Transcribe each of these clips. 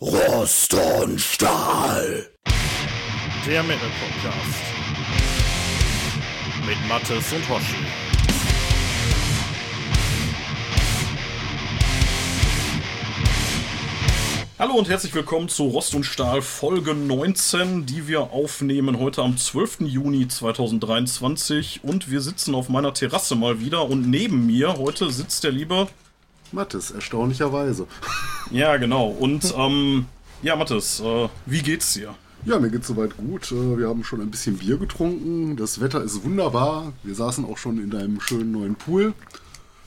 Rost und Stahl. Der Metal Podcast. Mit Mattes und Hoshi. Hallo und herzlich willkommen zu Rost und Stahl Folge 19, die wir aufnehmen heute am 12. Juni 2023. Und wir sitzen auf meiner Terrasse mal wieder und neben mir heute sitzt der liebe Mattes, erstaunlicherweise. Ja, genau. Und ähm, ja, Mattes, äh, wie geht's dir? Ja, mir geht's soweit gut. Äh, Wir haben schon ein bisschen Bier getrunken. Das Wetter ist wunderbar. Wir saßen auch schon in deinem schönen neuen Pool.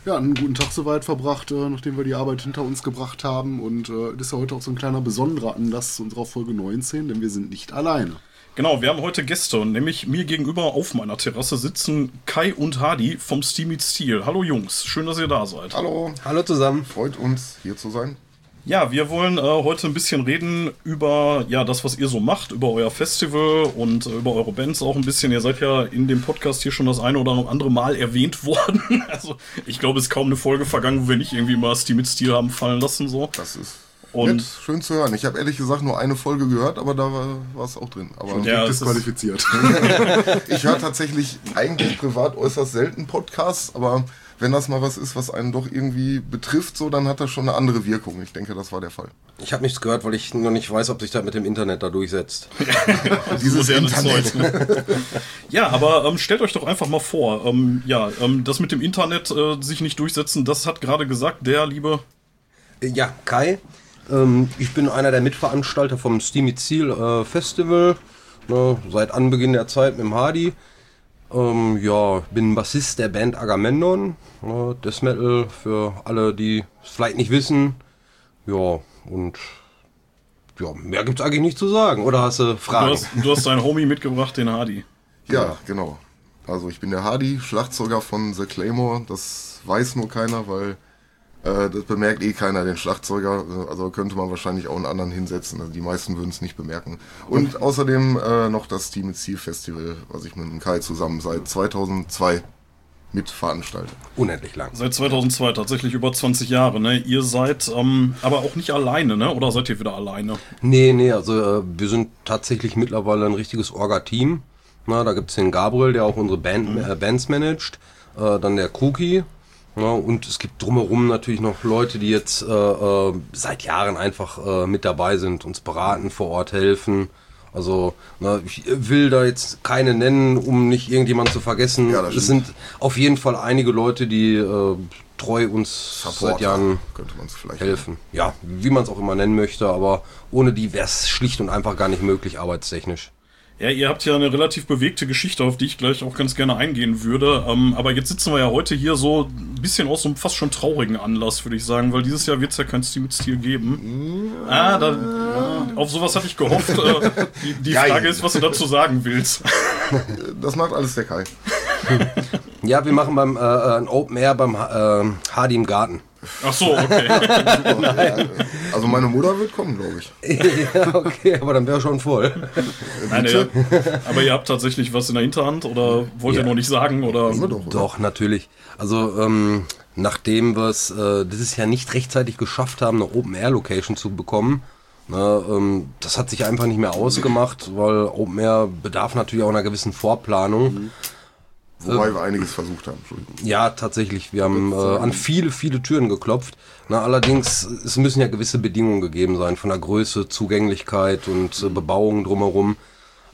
Ja, einen guten Tag soweit verbracht, äh, nachdem wir die Arbeit hinter uns gebracht haben. Und äh, das ist ja heute auch so ein kleiner besonderer Anlass zu unserer Folge 19, denn wir sind nicht alleine. Genau, wir haben heute Gäste, nämlich mir gegenüber auf meiner Terrasse sitzen Kai und Hadi vom Steamy Steel. Hallo Jungs, schön, dass ihr da seid. Hallo, Hallo zusammen. freut uns hier zu sein. Ja, wir wollen äh, heute ein bisschen reden über ja das, was ihr so macht, über euer Festival und äh, über eure Bands auch ein bisschen. Ihr seid ja in dem Podcast hier schon das eine oder andere Mal erwähnt worden. Also ich glaube, es ist kaum eine Folge vergangen, wo wir nicht irgendwie mal Steamy Steel haben fallen lassen so. Das ist Und- nett, schön zu hören. Ich habe ehrlich gesagt nur eine Folge gehört, aber da war es auch drin. Aber Ja, Disqualifiziert. ich höre tatsächlich eigentlich privat äußerst selten Podcasts, aber wenn das mal was ist, was einen doch irgendwie betrifft, so, dann hat das schon eine andere Wirkung. Ich denke, das war der Fall. Ich habe nichts gehört, weil ich noch nicht weiß, ob sich das mit dem Internet da durchsetzt. Dieses Internet. Zeug, ne? ja, aber ähm, stellt euch doch einfach mal vor, ähm, ja, ähm, das mit dem Internet äh, sich nicht durchsetzen, das hat gerade gesagt der liebe Ja, Kai. Ähm, ich bin einer der Mitveranstalter vom Steamy Ziel äh, Festival. Ne, seit Anbeginn der Zeit mit dem Hardy. Ähm, ja, bin Bassist der Band Agamemnon. Ne, Death Metal für alle, die es vielleicht nicht wissen. Ja, und ja, mehr gibt's eigentlich nicht zu sagen. Oder hast du Du Fragen? hast, du hast deinen Homie mitgebracht, den Hardy. Ja, genau. Also ich bin der Hardy, Schlagzeuger von The Claymore. Das weiß nur keiner, weil äh, das bemerkt eh keiner, den Schlagzeuger. Also könnte man wahrscheinlich auch einen anderen hinsetzen. Also die meisten würden es nicht bemerken. Und außerdem äh, noch das Team Ziel Festival, was ich mit dem Kai zusammen seit 2002 mitveranstalte. Unendlich lang. Seit 2002, tatsächlich über 20 Jahre, ne? Ihr seid ähm, aber auch nicht alleine, ne? Oder seid ihr wieder alleine? Nee, nee, also äh, wir sind tatsächlich mittlerweile ein richtiges Orga-Team. Na, da gibt's den Gabriel, der auch unsere Band, äh, Bands managt. Äh, dann der Cookie. Ja, und es gibt drumherum natürlich noch Leute, die jetzt äh, äh, seit Jahren einfach äh, mit dabei sind, uns beraten, vor Ort helfen. Also na, ich will da jetzt keine nennen, um nicht irgendjemand zu vergessen. Ja, das es sind auf jeden Fall einige Leute, die äh, treu uns seit Jahren helfen. Ja, wie man es auch immer nennen möchte, aber ohne die wäre es schlicht und einfach gar nicht möglich, arbeitstechnisch. Ja, ihr habt ja eine relativ bewegte Geschichte, auf die ich gleich auch ganz gerne eingehen würde. Ähm, aber jetzt sitzen wir ja heute hier so ein bisschen aus so einem fast schon traurigen Anlass, würde ich sagen, weil dieses Jahr wird es ja kein Steam mit Stil geben. Ah, da, ja, auf sowas hatte ich gehofft. Äh, die die. Frage ist, was du dazu sagen willst. Das macht alles der Kai. Ja, wir machen beim äh, äh, ein Open Air beim äh, Hardy im Garten. Ach so, okay. Also meine Mutter wird kommen, glaube ich. ja, okay, aber dann wäre schon voll. Nein, ja, aber ihr habt tatsächlich was in der Hinterhand oder wollt ihr Ja. noch nicht sagen? Oder? Doch, oder? Doch, natürlich. Also, ähm, nachdem wir es äh, dieses Jahr nicht rechtzeitig geschafft haben, eine Open Air Location zu bekommen, ne, ähm, das hat sich einfach nicht mehr ausgemacht, weil Open Air bedarf natürlich auch einer gewissen Vorplanung. Wobei wir einiges versucht haben. Entschuldigung. Ja, tatsächlich. Wir haben äh, an viele, viele Türen geklopft. Na, allerdings, es müssen ja gewisse Bedingungen gegeben sein, von der Größe, Zugänglichkeit und äh, Bebauung drumherum.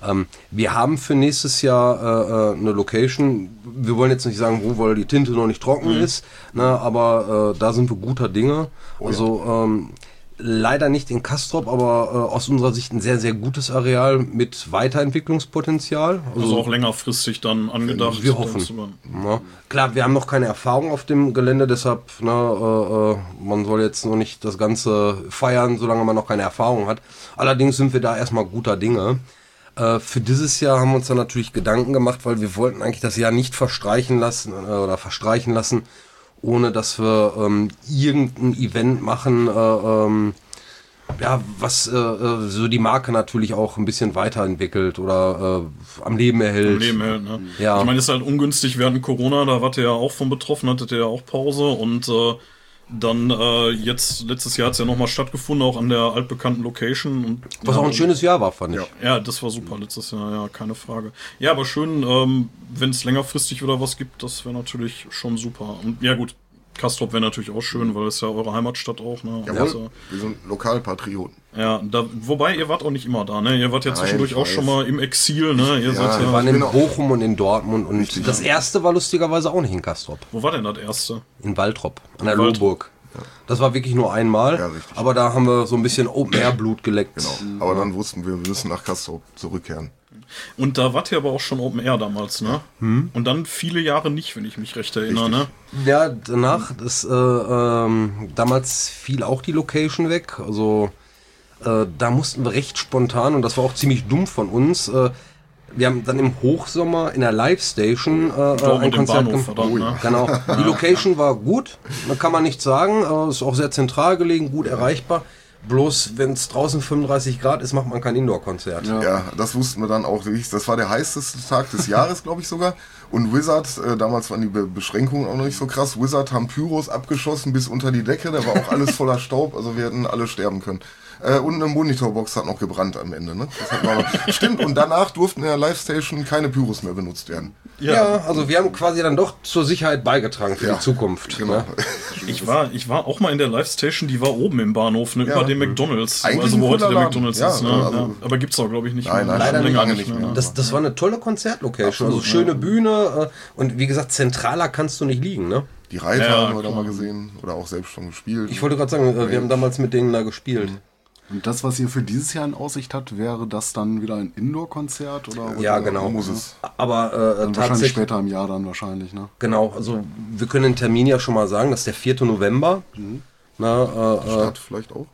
Ähm, wir haben für nächstes Jahr äh, äh, eine Location. Wir wollen jetzt nicht sagen, wo, weil die Tinte noch nicht trocken ist, na, aber äh, da sind wir guter Dinge. also ähm, leider nicht in Kastrop, aber äh, aus unserer Sicht ein sehr, sehr gutes Areal mit Weiterentwicklungspotenzial. Also auch längerfristig dann angedacht. Wir hoffen. Ja. Klar, wir haben noch keine Erfahrung auf dem Gelände, deshalb, ne, äh, äh, man soll jetzt noch nicht das Ganze feiern, solange man noch keine Erfahrung hat. Allerdings sind wir da erstmal guter Dinge. Äh, für dieses Jahr haben wir uns dann natürlich Gedanken gemacht, weil wir wollten eigentlich das Jahr nicht verstreichen lassen äh, oder verstreichen lassen, ohne dass wir ähm, irgendein Event machen, äh, ähm, ja, was äh, äh, so die Marke natürlich auch ein bisschen weiterentwickelt oder äh, am Leben erhält. Am Leben hält, ne? Ja. Ich meine, es ist halt ungünstig während Corona, da wart ihr ja auch von betroffen, hattet ihr ja auch Pause und äh, Dann äh, jetzt, letztes Jahr hat es ja nochmal stattgefunden, auch an der altbekannten Location. Und, Was ja, auch ein schönes Jahr war, fand ich. Ja, das war super letztes Jahr, ja, keine Frage. Ja, aber schön, ähm, wenn es längerfristig wieder was gibt, das wäre natürlich schon super. Und ja gut, Kastrop wäre natürlich auch schön, weil es ja eure Heimatstadt auch, ne? Jawohl, Also, wir sind Lokalpatrioten. ja, da, wobei ihr wart auch nicht immer da, ne? Ihr wart ja zwischendurch auch schon mal im Exil, ne? Ihr Ja, seid wir ja, Wir waren in Genau. Bochum und in Dortmund und Richtig, das erste war lustigerweise auch nicht in Kastrop, wo war denn das erste? in Waltrop, an der Waltrop. Lohburg. Das war wirklich nur einmal, Ja, aber da haben wir so ein bisschen Open-Air-Blut geleckt. Genau. Aber dann wussten wir, wir müssen nach Castro zurückkehren. Und da wart ihr aber auch schon Open Air damals, ne? Hm? Und dann viele Jahre nicht, wenn ich mich recht erinnere, ne? Ja, danach, das, äh, ähm, damals fiel auch die Location weg. Also äh, da mussten wir recht spontan und das war auch ziemlich dumm von uns. Äh, wir haben dann im Hochsommer in der Live-Station äh, ein im Konzert Bahnhof, gemacht. verdammt, ne? Genau. Die Location war gut, da kann man nicht sagen. Äh, ist auch sehr zentral gelegen, gut erreichbar. Bloß wenn es draußen 35 Grad ist, macht man kein Indoor-Konzert. Ja. das wussten wir dann auch. Das war der heißeste Tag des Jahres, glaube ich sogar. Und Wizard, äh, damals waren die Be Beschränkungen auch noch nicht so krass. Wizard haben Pyros abgeschossen bis unter die Decke. Da war auch alles voller Staub. Also wir hätten alle sterben können. Äh, und eine Monitorbox hat noch gebrannt am Ende. Ne? Das hat man noch. Stimmt. Und danach durften in der Live-Station keine Pyros mehr benutzt werden. Ja. also wir haben quasi dann doch zur Sicherheit beigetragen für Ja, die Zukunft. Genau. Ne? Ich war, ich war auch mal in der Live-Station, die war oben im Bahnhof, ne, Ja. über dem McDonalds. Eigentlich also wo heute der. McDonalds Ja, ist, ne? also- ja. Aber gibt's auch, glaube ich, nicht Nein, mehr. nein, leider länger nicht mehr. Das, das war eine tolle Konzertlocation. Also schöne Bühne äh, und wie gesagt, zentraler kannst du nicht liegen. Ne? Die Reiter Ja, haben wir da mal gesehen. Oder auch selbst schon gespielt. Ich wollte gerade sagen, äh, wir haben damals mit denen da gespielt. Und das, was ihr für dieses Jahr in Aussicht habt, wäre das dann wieder ein Indoor-Konzert? oder Ja, oder genau. muss es. Aber äh, Dann wahrscheinlich tatsächlich, später im Jahr dann wahrscheinlich, ne? genau, also wir können den Termin ja schon mal sagen, das ist der 4. November. Na, äh, äh, Stadt vielleicht auch.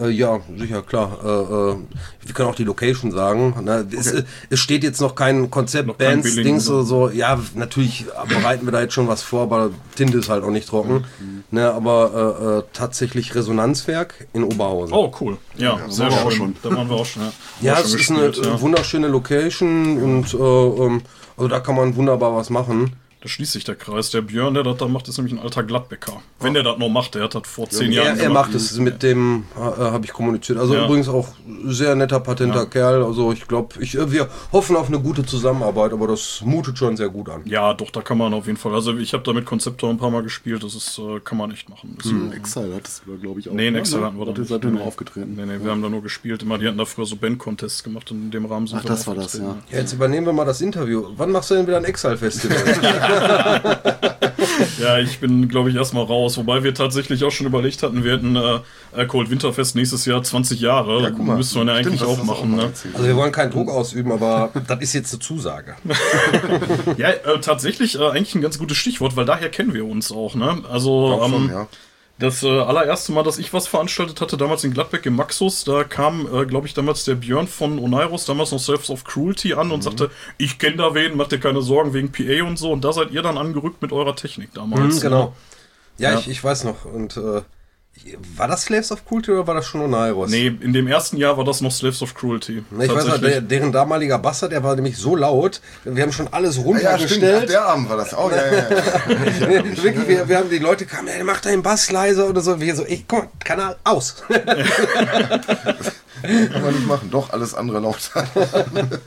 Äh, ja, sicher, klar. Äh, äh, wir können auch die Location sagen. Na, es, äh, es steht jetzt noch kein Konzept, Noch kein Bands, Billing Dings oder oder so. Ja, natürlich bereiten wir da jetzt schon was vor, aber Tinte ist halt auch nicht trocken. Ne, aber äh, äh, tatsächlich Resonanzwerk in Oberhausen. Oh, cool. Ja, sehr wir auch schön. schon. Da waren wir auch schon, ja. ja, es schon ist eine gespielt, ja. wunderschöne Location und äh, ähm, also da kann man wunderbar was machen. Da schließt sich der Kreis. Der Björn, der das da macht, ist nämlich ein alter Gladbecker. Wenn der das noch macht, der hat das vor zehn Er, Jahren er macht es mit dem, äh, habe ich kommuniziert. Also Ja. übrigens auch sehr netter, patenter Kerl. Also ich glaube, ich, äh, wir hoffen auf eine gute Zusammenarbeit, aber das mutet schon sehr gut an. Ja, doch, da kann man auf jeden Fall. Also ich habe da mit Konzeptor ein paar Mal gespielt. Das ist, äh, kann man echt machen. Das In Exile hattest du glaube ich, auch. Nee, in ne? Excel hatten wir da nicht. Seid ihr nur aufgetreten? Nee, nee, wir haben da nur gespielt. Immer, die hatten da früher so Band-Contests gemacht und in dem Rahmen sind Ach, wir das war das, ja. Ja, jetzt übernehmen wir mal das Interview. Wann machst du denn wieder ein Exile-Festival? Ja, ich bin, glaube ich, erstmal raus. Wobei wir tatsächlich auch schon überlegt hatten, wir hätten äh, äh, Cold Winterfest nächstes Jahr 20 Jahre. Ja, guck mal. Müsste man ja Stimmt, eigentlich auch machen. mal ne? also wir wollen keinen Druck ausüben, aber das ist jetzt eine Zusage. Ja, äh, tatsächlich äh, eigentlich ein ganz gutes Stichwort, weil daher kennen wir uns auch. Ne? Also Auch schon, ähm, ja. Das äh, allererste Mal, dass ich was veranstaltet hatte, damals in Gladbeck im Maxus, da kam, äh, glaube ich, damals der Björn von Oneiros, damals noch Selves of Cruelty an Mhm. und sagte, ich kenne da wen, macht dir keine Sorgen wegen PA und so. Und da seid ihr dann angerückt mit eurer Technik damals. Mhm, genau. Ja, Ja. Ich, ich weiß noch. Und äh, war das Slaves of Culture oder war das schon Oneiros? Nee, in dem ersten Jahr war das noch Slaves of Cruelty. Ich weiß noch, der, deren damaliger Basser, der war nämlich so laut, wir haben schon alles Ja, stimmt. Ach, runtergestellt. der Abend war das. Oh, ja, ja, ja. Nee, wirklich, wir, wir haben die Leute kamen, ey, mach deinen Bass leiser oder so. Wir so, ey, komm, Kanal aus. Kann man nicht machen. Doch, alles andere lauter.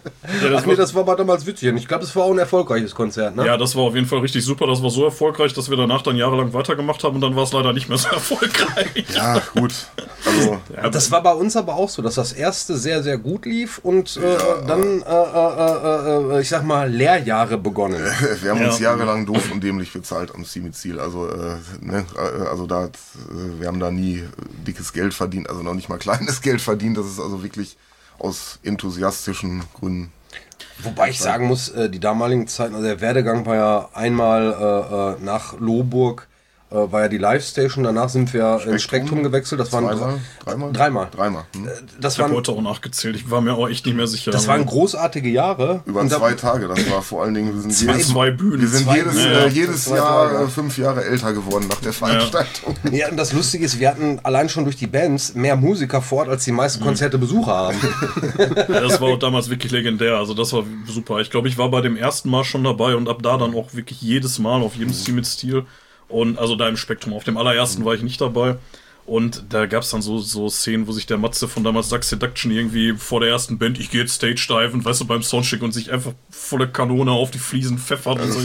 Ja, das Ach nee, das war aber damals witzig. Und ich glaube, es war auch ein erfolgreiches Konzert, ne? Ja, das war auf jeden Fall richtig super. Das war so erfolgreich, dass wir danach dann jahrelang weitergemacht haben und dann war es leider nicht mehr so erfolgreich. ja, gut. Also, Das war bei uns aber auch so, dass das erste sehr, sehr gut lief und äh, dann, äh, äh, äh, äh, ich sag mal, Lehrjahre begonnen. wir haben uns Ja. jahrelang doof und dämlich bezahlt am Ziel. Also, äh, ne, äh, also da, äh, wir haben da nie äh, dickes Geld verdient, also noch nicht mal kleines Geld verdient. Das ist also wirklich aus enthusiastischen Gründen. Wobei ich sagen muss, äh, die damaligen Zeiten, also der Werdegang war ja einmal äh, äh, nach Lohburg, äh, war ja die Live-Station, danach sind wir ins Spektrum gewechselt, das waren Zweimal? Dreimal? Dreimal. Dreimal. Hm. Das Ich habe heute auch nachgezählt. Ich war mir auch echt nicht mehr sicher. das waren großartige Jahre. Über Und da- zwei Tage, das war vor allen Dingen, wir sind, Zwei- jedes, zwei Bühnen. wir sind Zwei- jedes, Ja, äh, ja. jedes Jahr Tage. äh, fünf Jahre älter geworden nach der Veranstaltung. Ja, und das Lustige ist, wir hatten allein schon durch die Bands mehr Musiker vor Ort, als die meisten Konzerte Besucher haben. Das war auch damals wirklich legendär. Also das war super. Ich glaube, ich war bei dem ersten Mal schon dabei und ab da dann auch wirklich jedes Mal auf jedem Stil mit Stil. Und also da im Spektrum. Auf dem allerersten war ich nicht dabei. Und da gab es dann so, so Szenen, wo sich der Matze von damals Duck Seduction irgendwie vor der ersten Band, ich gehe jetzt Stage diven, weißt du, beim Soundcheck und sich einfach volle Kanone auf die Fliesen pfeffert und so.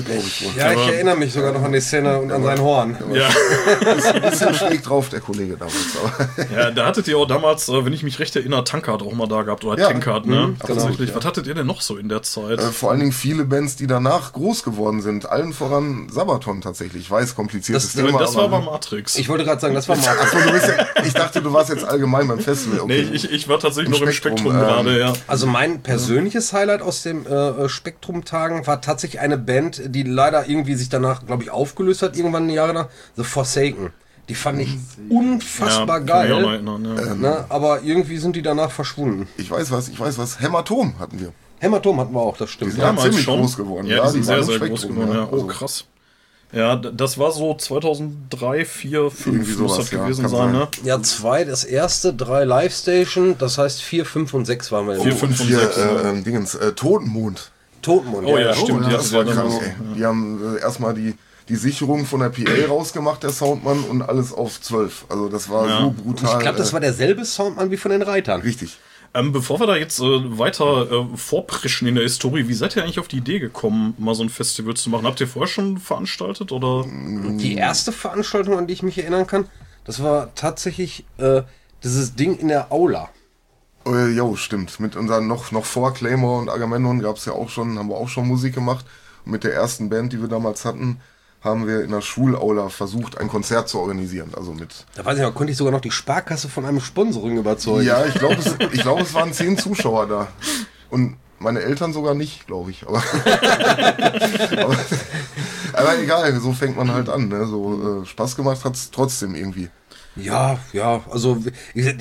Ja, ich erinnere mich sogar noch an die Szene und an sein Horn. Ja, Ist ein bisschen schräg drauf, der Kollege damals. Aber ja, da hattet ihr auch damals, äh, wenn ich mich recht erinnere, Tankard auch mal da gehabt oder Ja, Tankard, ne? mhm, Tatsächlich. genau, Was hattet ihr denn noch so in der Zeit? äh, vor allen Dingen viele Bands, die danach groß geworden sind. Allen voran Sabaton tatsächlich. Ich weiß, kompliziertes Das- Thema. das war aber- bei Matrix. Ich wollte gerade sagen, das war mal. Ja, ich dachte, du warst jetzt allgemein beim Festival. nee, Okay. ich, ich war tatsächlich Im noch im Spektrum, Spektrum ähm, gerade, ja. Also mein persönliches Highlight aus dem äh, Spektrum-Tagen war tatsächlich eine Band, die leider irgendwie sich danach, glaube ich, aufgelöst hat, irgendwann Jahre nach, The Forsaken. Die fand ich unfassbar noch geil. erinnern, ja. Ne? Aber irgendwie sind die danach verschwunden. Ich weiß was, ich weiß was. Hämatom hatten wir. Hämatom hatten wir auch, das stimmt. Die sind Ja. ja ziemlich groß geworden. Ja, die sind sehr, sehr groß geworden. Ja. Oh, krass. Ja, das war so 2003, 4, 5 Irgendwie muss sowas, das ja, gewesen sein, sein. ne? Ja, zwei, das erste, drei Live-Station, das heißt vier, fünf und sechs waren wir. Vier, im fünf und Hier, sechs. äh, ähm, Dingens, äh, Totenmond. Totenmond. Oh ja, stimmt, Oh, die das hatten war wir krank, ja. Die haben äh, erstmal die, die Sicherung von der PA rausgemacht, der Soundmann, und alles auf 12. Also das war Ja. so brutal. Ich glaube, das äh, war derselbe Soundmann wie von den Reitern. Richtig. Ähm, bevor wir da jetzt äh, weiter äh, vorpreschen in der Historie, wie seid ihr eigentlich auf die Idee gekommen, mal so ein Festival zu machen? Habt ihr vorher schon veranstaltet oder? Die erste Veranstaltung, an die ich mich erinnern kann, das war tatsächlich äh, dieses Ding in der Aula. Äh, jo, stimmt. Mit unseren noch, noch vor Claymore und Agamemnon gab es ja auch schon, haben wir auch schon Musik gemacht. Und mit der ersten Band, die wir damals hatten, haben wir in der Schulaula versucht, ein Konzert zu organisieren. Also mit. Da weiß ich noch, konnte ich sogar noch die Sparkasse von einem Sponsoring überzeugen. Ja, ich glaube, es, ich glaub, es waren zehn Zuschauer da. Und meine Eltern sogar nicht, glaube ich. Aber, aber, aber egal, so fängt man halt an. Ne? So äh, Spaß gemacht hat es trotzdem irgendwie. Ja, ja, also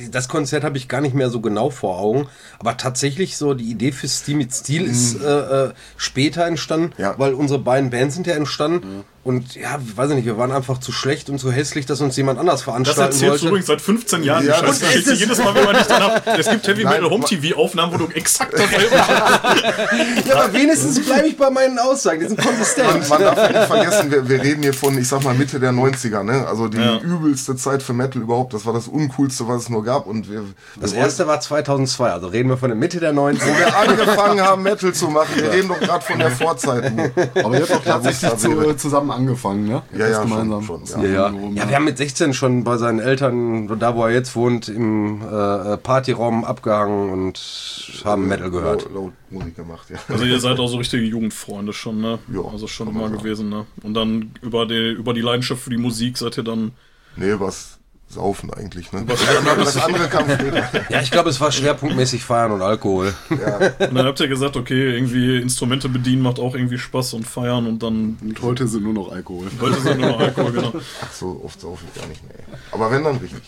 das Konzert habe ich gar nicht mehr so genau vor Augen, aber tatsächlich so die Idee für Steam mit Stil ist äh, äh, später entstanden, Ja. weil unsere beiden Bands sind ja entstanden und ja, weiß ich nicht, wir waren einfach zu schlecht und zu hässlich, dass uns jemand anders Das veranstalten erzählst du wollte. übrigens seit 15 Jahren. Ja, das ist es. Jedes Mal, wenn man nicht danach. Es gibt Heavy Metal Home TV Aufnahmen, wo du exakt das Ja, aber wenigstens bleibe ich bei meinen Aussagen, die sind konsistent. Man, man darf nicht vergessen, wir, wir reden hier von, ich sag mal, Mitte der 90er, ne? Also die Ja. übelste Zeit für Metal überhaupt. Das war das Uncoolste, was es nur gab. Und wir, Das wir erste war 2002, also reden wir von der Mitte der 90er. wo wir angefangen haben, Metal zu machen. Wir reden doch gerade von der Vorzeit. Aber ihr habt es tatsächlich zu, wäre. zusammen angefangen, ne? Ja, ja, das schon, schon, ja. Ja, ja. Ja, wir haben mit 16 schon bei seinen Eltern, da wo er jetzt wohnt, im äh, Partyraum abgehangen und haben Metal gehört. Laut, Musik gemacht, ja. Also ihr seid auch so richtige Jugendfreunde schon, ne? Ja, also schon immer gewesen, ne? Und dann über die, über die Leidenschaft für die Musik seid ihr dann. Nee, was Saufen eigentlich, ne? Das andere kam später. Ja, ich glaube, es war schwerpunktmäßig Feiern und Alkohol. Und dann habt ihr gesagt, okay, irgendwie Instrumente bedienen macht auch irgendwie Spaß und feiern und dann Und heute sind nur noch Alkohol. wollte sie nur noch Alkohol, genau. Ach so, oft saufe ich gar nicht mehr. Aber wenn, dann richtig.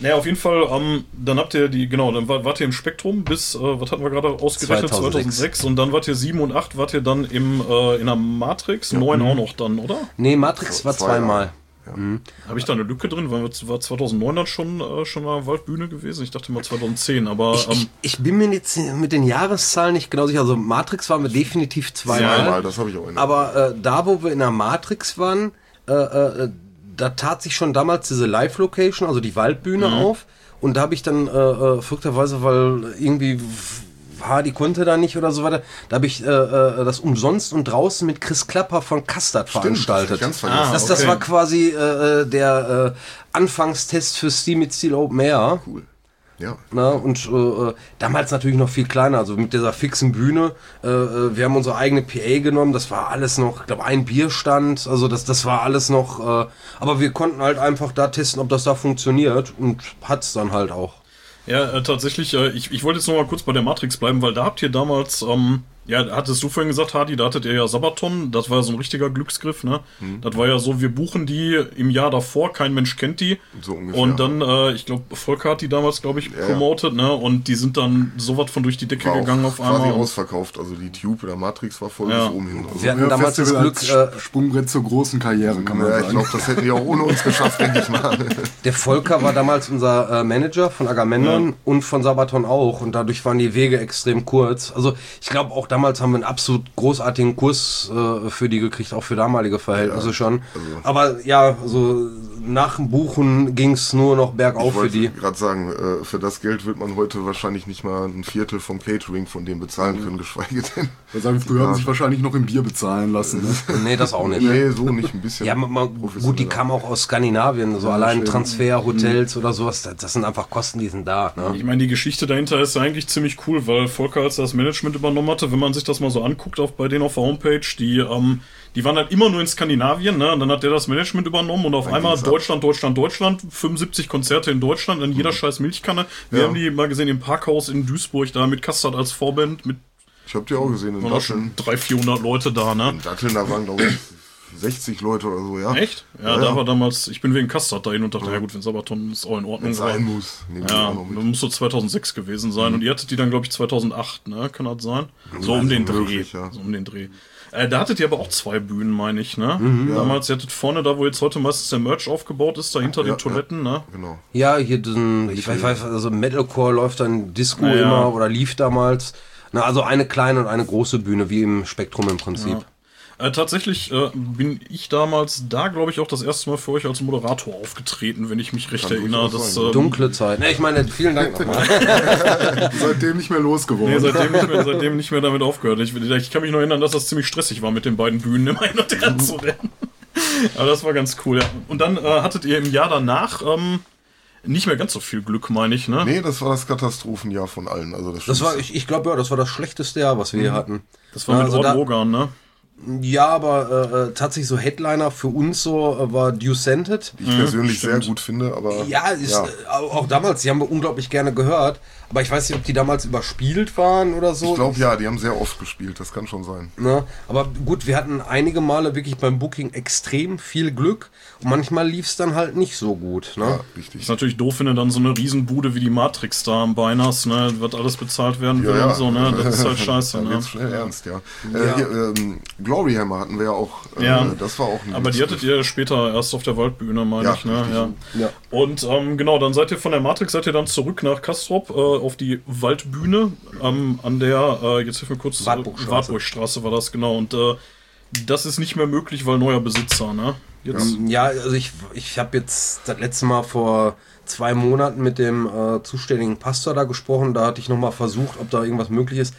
Naja, auf jeden Fall, ähm, dann habt ihr die, genau, dann war, wart ihr im Spektrum bis, äh, was hatten wir gerade ausgerechnet? 2006. 2006. Und dann wart ihr 7 und 8, wart ihr dann im, äh, in der Matrix, 9 auch noch dann, oder? Nee, Matrix war Zweimal. Zweimal. Habe ich da eine Lücke drin? War, war 2009 dann schon, äh, schon eine Waldbühne gewesen? Ich dachte mal 2010, aber Ich, ähm, ich, ich bin mir jetzt mit den Jahreszahlen nicht genau sicher. Also Matrix waren wir definitiv zweimal. Zweimal, das habe ich auch in Aber äh, da, wo wir in der Matrix waren, äh, äh, da tat sich schon damals diese Live-Location, also die Waldbühne auf. Und da habe ich dann äh, äh, verrückterweise, weil irgendwie Hardy konnte da nicht oder so weiter, da habe ich äh, äh, das umsonst und draußen mit Chris Klapper von Custard Stimmt, veranstaltet. das. Ah, das, das okay. war quasi äh, äh, der äh, Anfangstest für Steam mit Steel Open Air. Cool. Ja. Na, und äh, äh, damals natürlich noch viel kleiner, also mit dieser fixen Bühne. Äh, äh, wir haben unsere eigene PA genommen, das war alles noch, ich glaube, ein Bierstand, also das, das war alles noch, äh, aber wir konnten halt einfach da testen, ob das da funktioniert und hat's dann halt auch. Ja, äh, tatsächlich, äh, ich, ich wollte jetzt noch mal kurz bei der Matrix bleiben, weil da habt ihr damals, ähm, ja, hattest du vorhin gesagt, Hardy, da hattet ihr ja Sabaton, das war ja so ein richtiger Glücksgriff, ne? Mhm. Das war ja so, wir buchen die im Jahr davor, kein Mensch kennt die. So ungefähr. Und dann, äh, ich glaube, Volker hat die damals, glaube ich, ja. promotet, ne? Und die sind dann so was von durch die Decke War auch gegangen auf quasi einmal. Und- ausverkauft. Also die Tube der Matrix war voll Ja. bis oben hin. Also, Wir hatten damals das Festival Glück, als äh, Sprungbrett zur großen Karriere, kann man ja, ich sagen. glaube, das hätten die auch ohne uns geschafft, denke ich mal. der Volker war damals unser äh, Manager von Agamemnon und von Sabaton auch und dadurch waren die Wege extrem kurz. Also ich glaube auch damals haben wir einen absolut großartigen Kurs äh, für die gekriegt, auch für damalige Verhältnisse schon. Aber ja, so nach dem Buchen ging es nur noch bergauf Ich für wollte die. gerade sagen, äh, für das Geld wird man heute wahrscheinlich nicht mal ein Viertel vom Catering von dem bezahlen können, geschweige denn. Wir sagen, früher haben sich wahrscheinlich noch im Bier bezahlen lassen. Ne? Nee, das auch nicht. Nee, so nicht ein bisschen. Ja, man, man, gut, die kamen auch aus Skandinavien, so allein stimmt. Transfer, Hotels oder sowas, das, das sind einfach Kosten, die sind da. Ne? Ich meine, die Geschichte dahinter ist eigentlich ziemlich cool, weil Volker, als er das Management übernommen hatte, wenn man sich das mal so anguckt, auf bei denen auf der Homepage, die, ähm, die waren halt immer nur in Skandinavien, ne? Und dann hat der das Management übernommen und auf einmal ging's ab. Deutschland, Deutschland, Deutschland, 75 Konzerte in Deutschland, an jeder scheiß Milchkanne. Wir Ja. haben die mal gesehen im Parkhaus in Duisburg, da mit Custard als Vorband, mit Ich habe die auch gesehen in Datteln. 300, 400 Leute da, ne? In Datteln, da waren glaube ich 60 Leute oder so, ja. Echt? Ja, Ja, da ja. war damals, ich bin wegen Custard dahin und dachte, ja gut, wenn Sabaton ist auch in Ordnung. Wenn es aber- sein muss. Ja, mit. muss so 2006 gewesen sein. Und ihr hattet die dann, glaube ich, 2008, ne? Kann das sein? So um den Dreh. möglich, ja. So um den Dreh. Äh, da hattet ihr aber auch zwei Bühnen, meine ich, ne? Damals, ihr hattet vorne, da wo jetzt heute meistens der Merch aufgebaut ist, da hinter Ja, den Toiletten, ne? Genau. Ja, hier diesen, ich weiß, weiß also Metalcore läuft dann Disco Ja, ja. immer oder lief damals. Na, also eine kleine und eine große Bühne, wie im Spektrum im Prinzip. Äh, tatsächlich äh, bin ich damals da, glaube ich, auch das erste Mal für euch als Moderator aufgetreten, wenn ich mich recht Kann erinnere. Das, ähm, Dunkle Zeit. Ne, ich meine, vielen Dank nochmal. Seitdem nicht mehr losgeworden. Nee, seitdem nicht, mehr, seitdem nicht mehr damit aufgehört. Ich, ich kann mich noch erinnern, dass das ziemlich stressig war, mit den beiden Bühnen immer hin und her zu rennen. Aber das war ganz cool, ja. Und dann äh, hattet ihr im Jahr danach ähm, nicht mehr ganz so viel Glück, meine ich, ne? Nee, das war das Katastrophenjahr von allen. Also das, Das war, ich, ich glaube, ja, das war das schlechteste Jahr, was wir hier hatten. Das war mit Also Ort da- Logan, ne? Ja, aber äh, äh, tatsächlich so Headliner für uns so äh, war Ducented. die ich persönlich sehr stimmt. gut finde, aber Ja, ist, Äh, auch auch damals, die haben wir unglaublich gerne gehört. Aber ich weiß nicht, ob die damals überspielt waren oder so. ich glaube ja, die haben sehr oft gespielt, das kann schon sein. Ne? Aber gut, wir hatten einige Male wirklich beim Booking extrem viel Glück und manchmal lief es dann halt nicht so gut. Ne? Ja, richtig. Ist natürlich doof, wenn du dann so eine Riesenbude wie die Matrix da am Bein hast, ne? Wird alles bezahlt werden will und so, ne? Das ist halt scheiße, Dann ne? schnell ernst, ja. Äh, hier, ähm, Glory Hammer hatten wir ja auch. Äh, Ja. Das war auch ein Aber die hattet ihr später erst auf der Waldbühne, meine Ja, ich, ne? Ja. Ja. Und ähm, genau, dann seid ihr von der Matrix, seid ihr dann zurück nach Kastrop äh, auf die Waldbühne ähm, an der, äh, jetzt hilf mir kurz, Wartburgstraße. äh, Wartburgstraße war das, genau. Und äh, das ist nicht mehr möglich, weil neuer Besitzer, ne? Jetzt, Ja, also ich, ich habe jetzt das letzte Mal vor zwei Monaten mit dem äh, zuständigen Pastor da gesprochen. Da hatte ich nochmal versucht, ob da irgendwas möglich ist.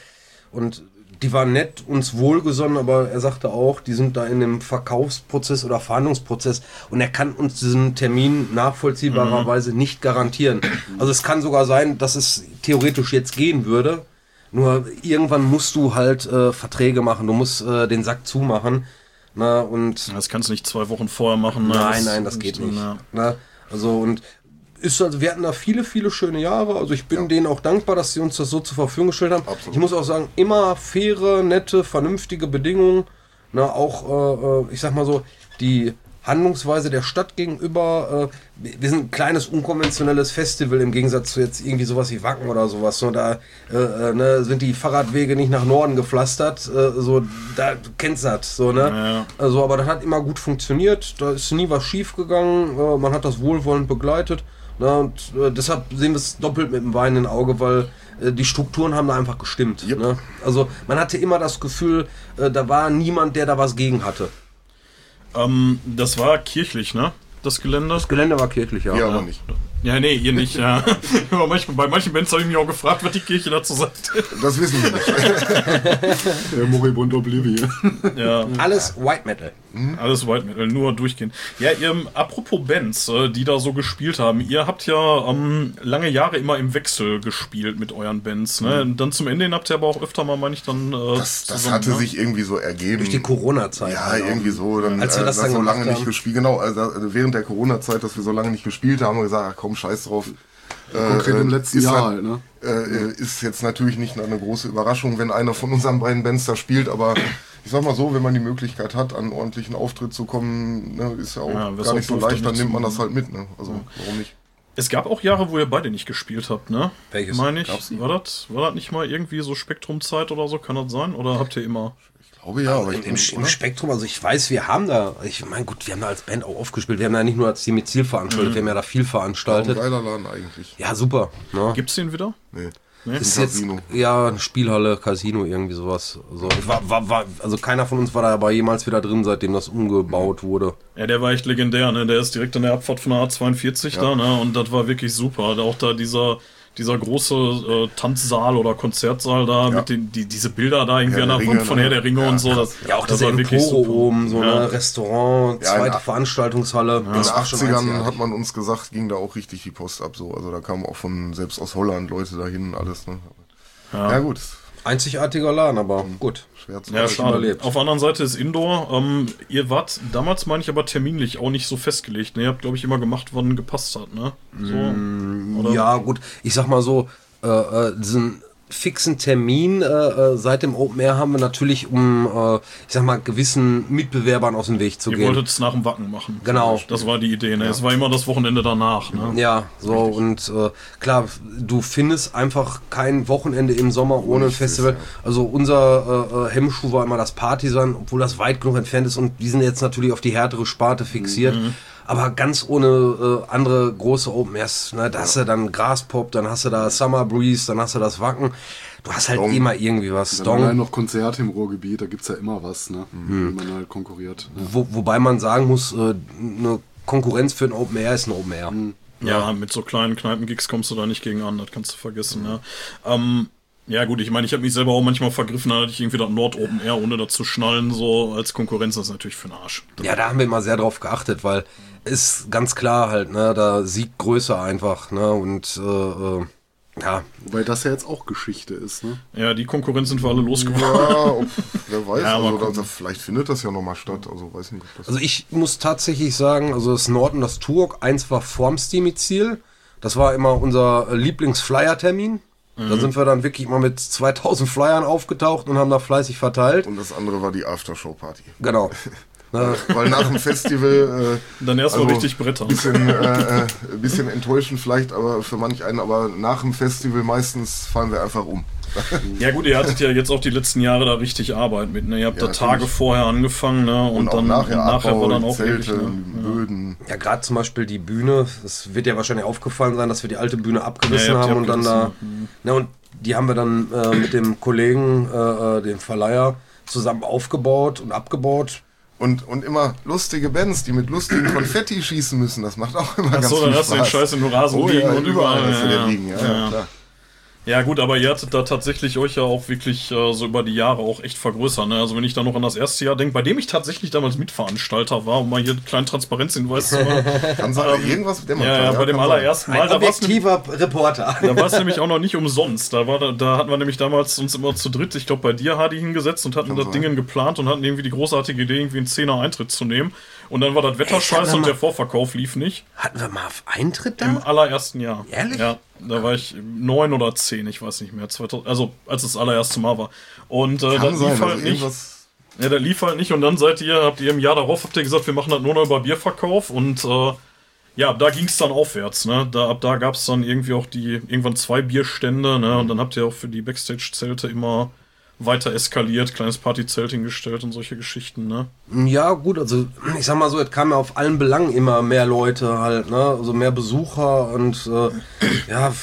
Und die waren nett, uns wohlgesonnen, aber er sagte auch, die sind da in dem Verkaufsprozess oder Verhandlungsprozess und er kann uns diesen Termin nachvollziehbarerweise nicht garantieren. Also es kann sogar sein, dass es theoretisch jetzt gehen würde. Nur irgendwann musst du halt äh, Verträge machen, du musst äh, den Sack zumachen. Na, und das kannst du nicht zwei Wochen vorher machen. Ne? Nein, nein, das geht nicht. Ja. Na, also und ist also, wir hatten da viele, viele schöne Jahre. Also ich bin denen auch dankbar, dass sie uns das so zur Verfügung gestellt haben. Absolut. Ich muss auch sagen, immer faire, nette, vernünftige Bedingungen. Na, auch, äh, äh, ich sag mal so, die Handlungsweise der Stadt gegenüber. Äh, wir- sind ein kleines, unkonventionelles Festival im Gegensatz zu jetzt irgendwie sowas wie Wacken oder sowas. So, da äh, äh, ne, sind die Fahrradwege nicht nach Norden gepflastert. Äh, so, da du kennst das. So, ne? Ja. Also, aber das hat immer gut funktioniert. Da ist nie was schief gegangen. Man hat das wohlwollend begleitet. Na, und äh, deshalb sehen wir es doppelt mit dem weinenden Auge, weil äh, die Strukturen haben da einfach gestimmt. Yep. Ne? Also man hatte immer das Gefühl, äh, da war niemand, der da was gegen hatte. Ähm, das war kirchlich, ne? Das Gelände. Das Gelände war kirchlich, ja. Ja, aber nicht. Ja, nee, ihr nicht, ja. Aber manchmal, bei manchen Bands habe ich mich auch gefragt, was die Kirche dazu sagt. Das wissen wir nicht. Der Moribund Oblivion. ja. Alles White Metal. Alles White Metal, nur durchgehen. Ja, ihr, apropos Bands, äh, die da so gespielt haben, ihr habt ja ähm, lange Jahre immer im Wechsel gespielt mit euren Bands, ne? Und Dann zum Ende hin habt ihr aber auch öfter mal, meine ich, dann. Äh, Das, das zusammen, hatte ne? sich irgendwie so ergeben. Durch die Corona-Zeit. Ja, auch. irgendwie so. Dann, Als wir äh, das dann so lange nicht haben. gespielt. Genau, also äh, während der Corona-Zeit, dass wir so lange nicht gespielt haben, haben wir gesagt, ach, komm, scheiß drauf. Konkret im letzten ist Jahr halt- ne? Äh, ist jetzt natürlich nicht eine große Überraschung, wenn einer von unseren beiden Bands da spielt, aber ich sag mal so, wenn man die Möglichkeit hat, an einen ordentlichen Auftritt zu kommen, ne, ist ja auch Ja, gar auch nicht so leicht, dann nimmt man das halt mit. Ne? Also warum nicht? Es gab auch Jahre, wo ihr beide nicht gespielt habt, ne? Welches? Meine ich. War das, war das nicht mal irgendwie so Spektrumzeit oder so? Kann das sein? Oder habt ihr immer. Glaube ja, aber Im, im, Im? Spektrum, also ich weiß, wir haben da, ich meine, gut, wir haben da als Band auch aufgespielt. Wir haben da nicht nur als Team mit Ziel veranstaltet, wir haben ja da viel Ein veranstaltet. geiler Laden eigentlich. Ja, super. Ne? Gibt's den wieder? Nee. Ist Ein jetzt, Casino. ja, eine Spielhalle, Casino, irgendwie sowas. Also, war, war, war, also keiner von uns war da aber jemals wieder drin, seitdem das umgebaut wurde. Ja, der war echt legendär, ne? Der ist direkt an der Abfahrt von der A42 da, ne? Und das war wirklich super. Auch da dieser, dieser große äh, Tanzsaal oder Konzertsaal da mit den, die, diese Bilder da irgendwie Herr an der der Ringe, Wand von ne? Herr der Ringe Ja, und so. Das, Ja, auch das diese Empore oben, so Ja. ein Restaurant, Ja, zweite ja. Veranstaltungshalle. In den Das war schon 80ern einzigartig. hat man uns gesagt, ging da auch richtig die Post ab. So. Also da kamen auch von selbst aus Holland Leute dahin, alles. Ne? Ja. gut, Einzigartiger Laden, aber gut. schwer zu Ja, überlebt. Auf der anderen Seite ist Indoor. Ähm, ihr wart damals, meine ich, aber terminlich auch nicht so festgelegt. Ne? Ihr habt, glaube ich, immer gemacht, wann gepasst hat. Ne? So. Oder? Ja, gut, ich sag mal so, äh, äh, diesen fixen Termin äh, äh, seit dem Open Air haben wir natürlich, um, äh, ich sag mal, gewissen Mitbewerbern aus dem Weg zu Ihr gehen. wolltet es nach dem Wacken machen. Genau. Das war die Idee. Ne? Es war immer das Wochenende danach. Ne? Ja, so und äh, klar, du findest einfach kein Wochenende im Sommer ohne ein Festival. Also unser äh, äh, Hemmschuh war immer das Partisan, obwohl das weit genug entfernt ist und die sind jetzt natürlich auf die härtere Sparte fixiert. Aber ganz ohne äh, andere große Open Airs, ne, da hast du dann Graspop, dann hast du da Summer Breeze, dann hast du das Wacken. Du hast halt Dong. immer irgendwie was. Dann Dong. allein noch Konzerte im Ruhrgebiet, da gibt es ja immer was, ne? Wie man halt konkurriert. Ne? Wo, wobei man sagen muss, äh, eine Konkurrenz für ein Open Air ist ein Open Air. Ja, mit so kleinen Kneipengigs kommst du da nicht gegen an, das kannst du vergessen. Ja, ähm, ja gut, ich meine, ich habe mich selber auch manchmal vergriffen, da hatte ich irgendwie das Nord Open Air, ohne dazu schnallen, so als Konkurrenz, das ist natürlich für den Arsch. Ja, da haben wir immer sehr drauf geachtet, weil ist ganz klar halt, ne, da siegt Größe einfach, ne, und äh, äh, ja, Wobei das ja jetzt auch Geschichte ist, ne? Ja, die Konkurrenz sind wir alle losgeworden. Ja, wer weiß, Ja, also, da, vielleicht findet das ja nochmal statt. Also weiß nicht, ob das. also ich muss tatsächlich sagen, also das Nord und das Turok, eins war vorm Steamy-Ziel, das war immer unser Lieblings-Flyer-Termin. Da sind wir dann wirklich mal mit 2000 Flyern aufgetaucht und haben da fleißig verteilt. und das andere war die Aftershow-Party. Genau. Ne, Weil nach dem Festival. Äh, Dann erstmal also, richtig brettern. Bisschen, äh, äh, bisschen enttäuschend vielleicht, aber für manch einen. Aber nach dem Festival meistens fahren wir einfach um. Ja gut, ihr hattet ja jetzt auch die letzten Jahre da richtig Arbeit mit. Ne? Ihr habt Ja, da Tage vorher angefangen ne? und, Und, dann nachher, nachher Abbau, war dann auch Zelte, wirklich, ne? Böden. Ja, gerade zum Beispiel die Bühne, es wird ja wahrscheinlich aufgefallen sein, dass wir die alte Bühne abgerissen Ja, haben und dann da. abgerissen, Ne, und die haben wir dann äh, mit dem Kollegen, äh, äh, dem Verleiher, zusammen aufgebaut und abgebaut. Und, und immer lustige Bands, die mit lustigen Konfetti schießen müssen. Das macht auch immer Ach ganz so, viel dann hast du den Spaß. Scheiß in den Rasen oh, liegen ja, und überall. du ja, den ja. liegen. Ja, ja, klar. Ja gut, aber ihr hattet da tatsächlich euch ja auch wirklich äh, so über die Jahre auch echt vergrößert. Ne? Also wenn ich da noch an das erste Jahr denke, bei dem ich tatsächlich damals Mitveranstalter war, um mal hier einen kleinen Transparenzhinweis zu machen. Kann sein, irgendwas dämmert ja, da, ja, bei dem kann sein. allerersten Mal, da war es nämlich, objektiver Reporter. da war es nämlich auch noch nicht umsonst. Da, war, da, da hatten wir nämlich damals uns immer zu dritt, ich glaube bei dir, Hardy, hingesetzt und hatten das sein. Ding geplant und hatten irgendwie die großartige Idee, irgendwie einen Zehner Eintritt zu nehmen. Und dann war das Wetter scheiße und der Vorverkauf lief nicht. Hatten wir mal auf Eintritt Im da? allerersten Jahr. Ehrlich? Ja, da war ich neun oder zehn, ich weiß nicht mehr. 2000, also als es das allererste Mal war. Und äh, das sein, lief also halt nicht. Ja, der lief halt nicht und dann seid ihr, habt ihr im Jahr darauf habt ihr gesagt, wir machen das nur noch über Bierverkauf und äh, ja, da ging es dann aufwärts, ne? Da, ab da gab es dann irgendwie auch die, irgendwann zwei Bierstände, ne? Und dann habt ihr auch für die Backstage-Zelte immer weiter eskaliert, kleines Partyzelt hingestellt und solche Geschichten, ne? Ja, gut, also ich sag mal so, es kamen ja auf allen Belangen immer mehr Leute halt, ne? Also mehr Besucher und äh, ja,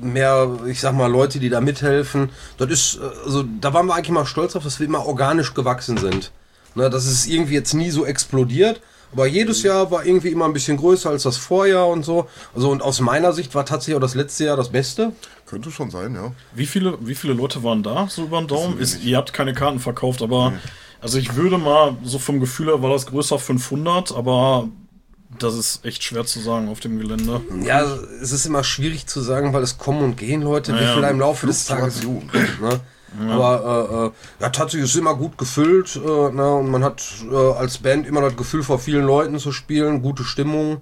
mehr, ich sag mal, Leute, die da mithelfen. Das ist, äh, also da waren wir eigentlich mal stolz drauf, dass wir immer organisch gewachsen sind. Ne? Dass es irgendwie jetzt nie so explodiert. Aber jedes Jahr war irgendwie immer ein bisschen größer als das Vorjahr und so. Also und aus meiner Sicht war tatsächlich auch das letzte Jahr das Beste. Könnte schon sein, ja. Wie viele, wie viele Leute waren da, so über den Daumen? Ist, ihr habt keine Karten verkauft, aber also ich würde mal, so vom Gefühl her war das größer 500, aber das ist echt schwer zu sagen auf dem Gelände. Ja, es ist immer schwierig zu sagen, weil es kommen und gehen Leute, wie Ja, viel im Laufe des Tages. Ne? Aber äh, äh, ja, tatsächlich ist es immer gut gefüllt äh, ne? und man hat äh, als Band immer das Gefühl, vor vielen Leuten zu spielen, gute Stimmung.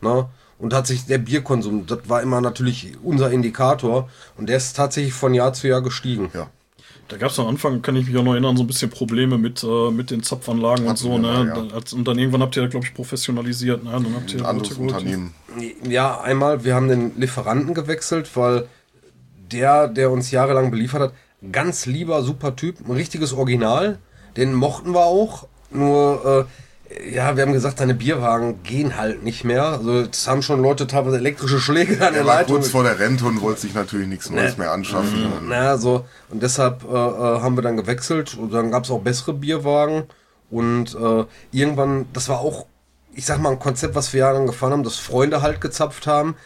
Ne? Und tatsächlich der Bierkonsum, das war immer natürlich unser Indikator und der ist tatsächlich von Jahr zu Jahr gestiegen. Ja. Da gab es am Anfang, kann ich mich auch noch erinnern, so ein bisschen Probleme mit, äh, mit den Zapfanlagen und Hatten so. wir Ne? mal, ja. Und dann irgendwann habt ihr, glaube ich, professionalisiert. Ne? Dann habt ihr Ein anderes. Unternehmen. Ja, einmal, wir haben den Lieferanten gewechselt, weil der, der uns jahrelang beliefert hat, ganz lieber, super Typ, ein richtiges Original. Den mochten wir auch. Nur, äh, ja, wir haben gesagt, seine Bierwagen gehen halt nicht mehr. Also es haben schon Leute teilweise elektrische Schläge an der Er war Leitung. kurz vor der Rente und wollte sich natürlich nichts Neues mehr anschaffen. Naja, so. Und deshalb äh, äh, haben wir dann gewechselt und dann gab es auch bessere Bierwagen. Und äh, irgendwann, das war auch, ich sag mal, ein Konzept, was wir jahrelang gefahren haben, dass Freunde halt gezapft haben.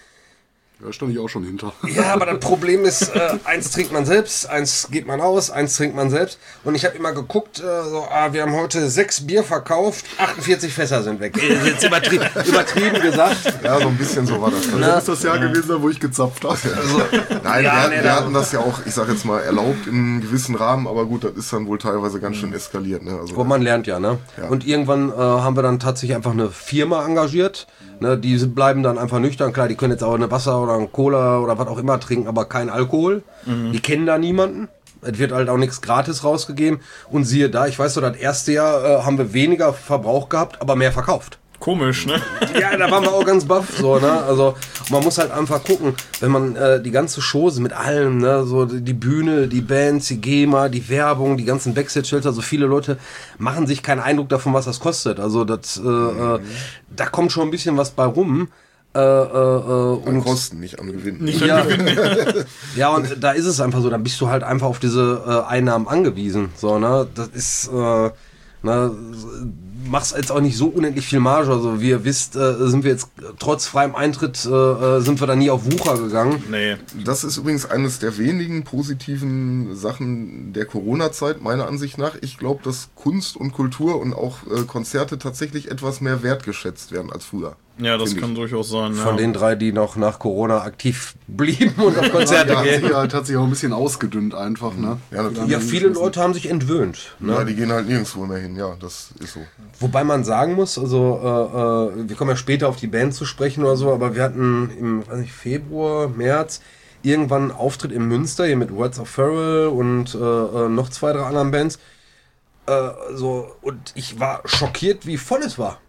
Da stand ich auch schon hinter. Ja, aber das Problem ist, äh, eins trinkt man selbst, eins geht man aus, eins trinkt man selbst. Und ich habe immer geguckt, äh, so, ah, wir haben heute sechs Bier verkauft, 48 Fässer sind weg. Äh, Jetzt übertrieben, übertrieben gesagt. Ja, so ein bisschen so war das. Das ist das Jahr gewesen, wo ich gezapft habe. Nein, Ja, wir, nee, wir hatten das ja auch, ich sag jetzt mal, erlaubt in einem gewissen Rahmen, aber gut, das ist dann wohl teilweise ganz schön eskaliert. Ne? Also, Aber man lernt ja, ne? Ja. Und irgendwann äh, haben wir dann tatsächlich einfach eine Firma engagiert. Ne? Die bleiben dann einfach nüchtern. Klar, die können jetzt auch eine Wasser oder ein Cola oder was auch immer trinken, aber kein Alkohol. Die kennen da niemanden. Es wird halt auch nichts gratis rausgegeben. Und siehe da, ich weiß so, das erste Jahr äh, haben wir weniger Verbrauch gehabt, aber mehr verkauft. Komisch, ne? Ja, da waren wir auch ganz baff, so, ne? Also, man muss halt einfach gucken, wenn man äh, die ganze Chose mit allem, ne, so die Bühne, die Bands, die GEMA, die Werbung, die ganzen Backstage-Shelter, so viele Leute machen sich keinen Eindruck davon, was das kostet. Also, das, äh, äh, da kommt schon ein bisschen was bei rum. Äh, äh, äh, an und Kosten, nicht am Gewinn. ja, ja, und da ist es einfach so, dann bist du halt einfach auf diese äh, Einnahmen angewiesen. So, ne? Das ist, äh, ne, machst jetzt auch nicht so unendlich viel Marge. Also wie ihr wisst, äh, sind wir jetzt trotz freiem Eintritt äh, äh, sind wir da nie auf Wucher gegangen. Nee. Das ist übrigens eines der wenigen positiven Sachen der Corona-Zeit, meiner Ansicht nach. Ich glaube, dass Kunst und Kultur und auch äh, Konzerte tatsächlich etwas mehr wertgeschätzt werden als früher. Ja, das kann ich. durchaus sein. Von ja. den drei, die noch nach Corona aktiv blieben und auf Konzerte Ja, hat gehen. sich halt, hat sich auch ein bisschen ausgedünnt einfach, ne? Ja, natürlich. Ja, viele Leute haben sich entwöhnt. Ne? Ja, die gehen halt nirgendwo mehr hin. Ja, das ist so. Wobei man sagen muss, also äh, äh, wir kommen ja später auf die Band zu sprechen oder so, aber wir hatten im weiß nicht, Februar, März irgendwann einen Auftritt in Münster hier mit Words of Feral und äh, äh, noch zwei, drei anderen Bands. Äh, so, und ich war schockiert, wie voll es war.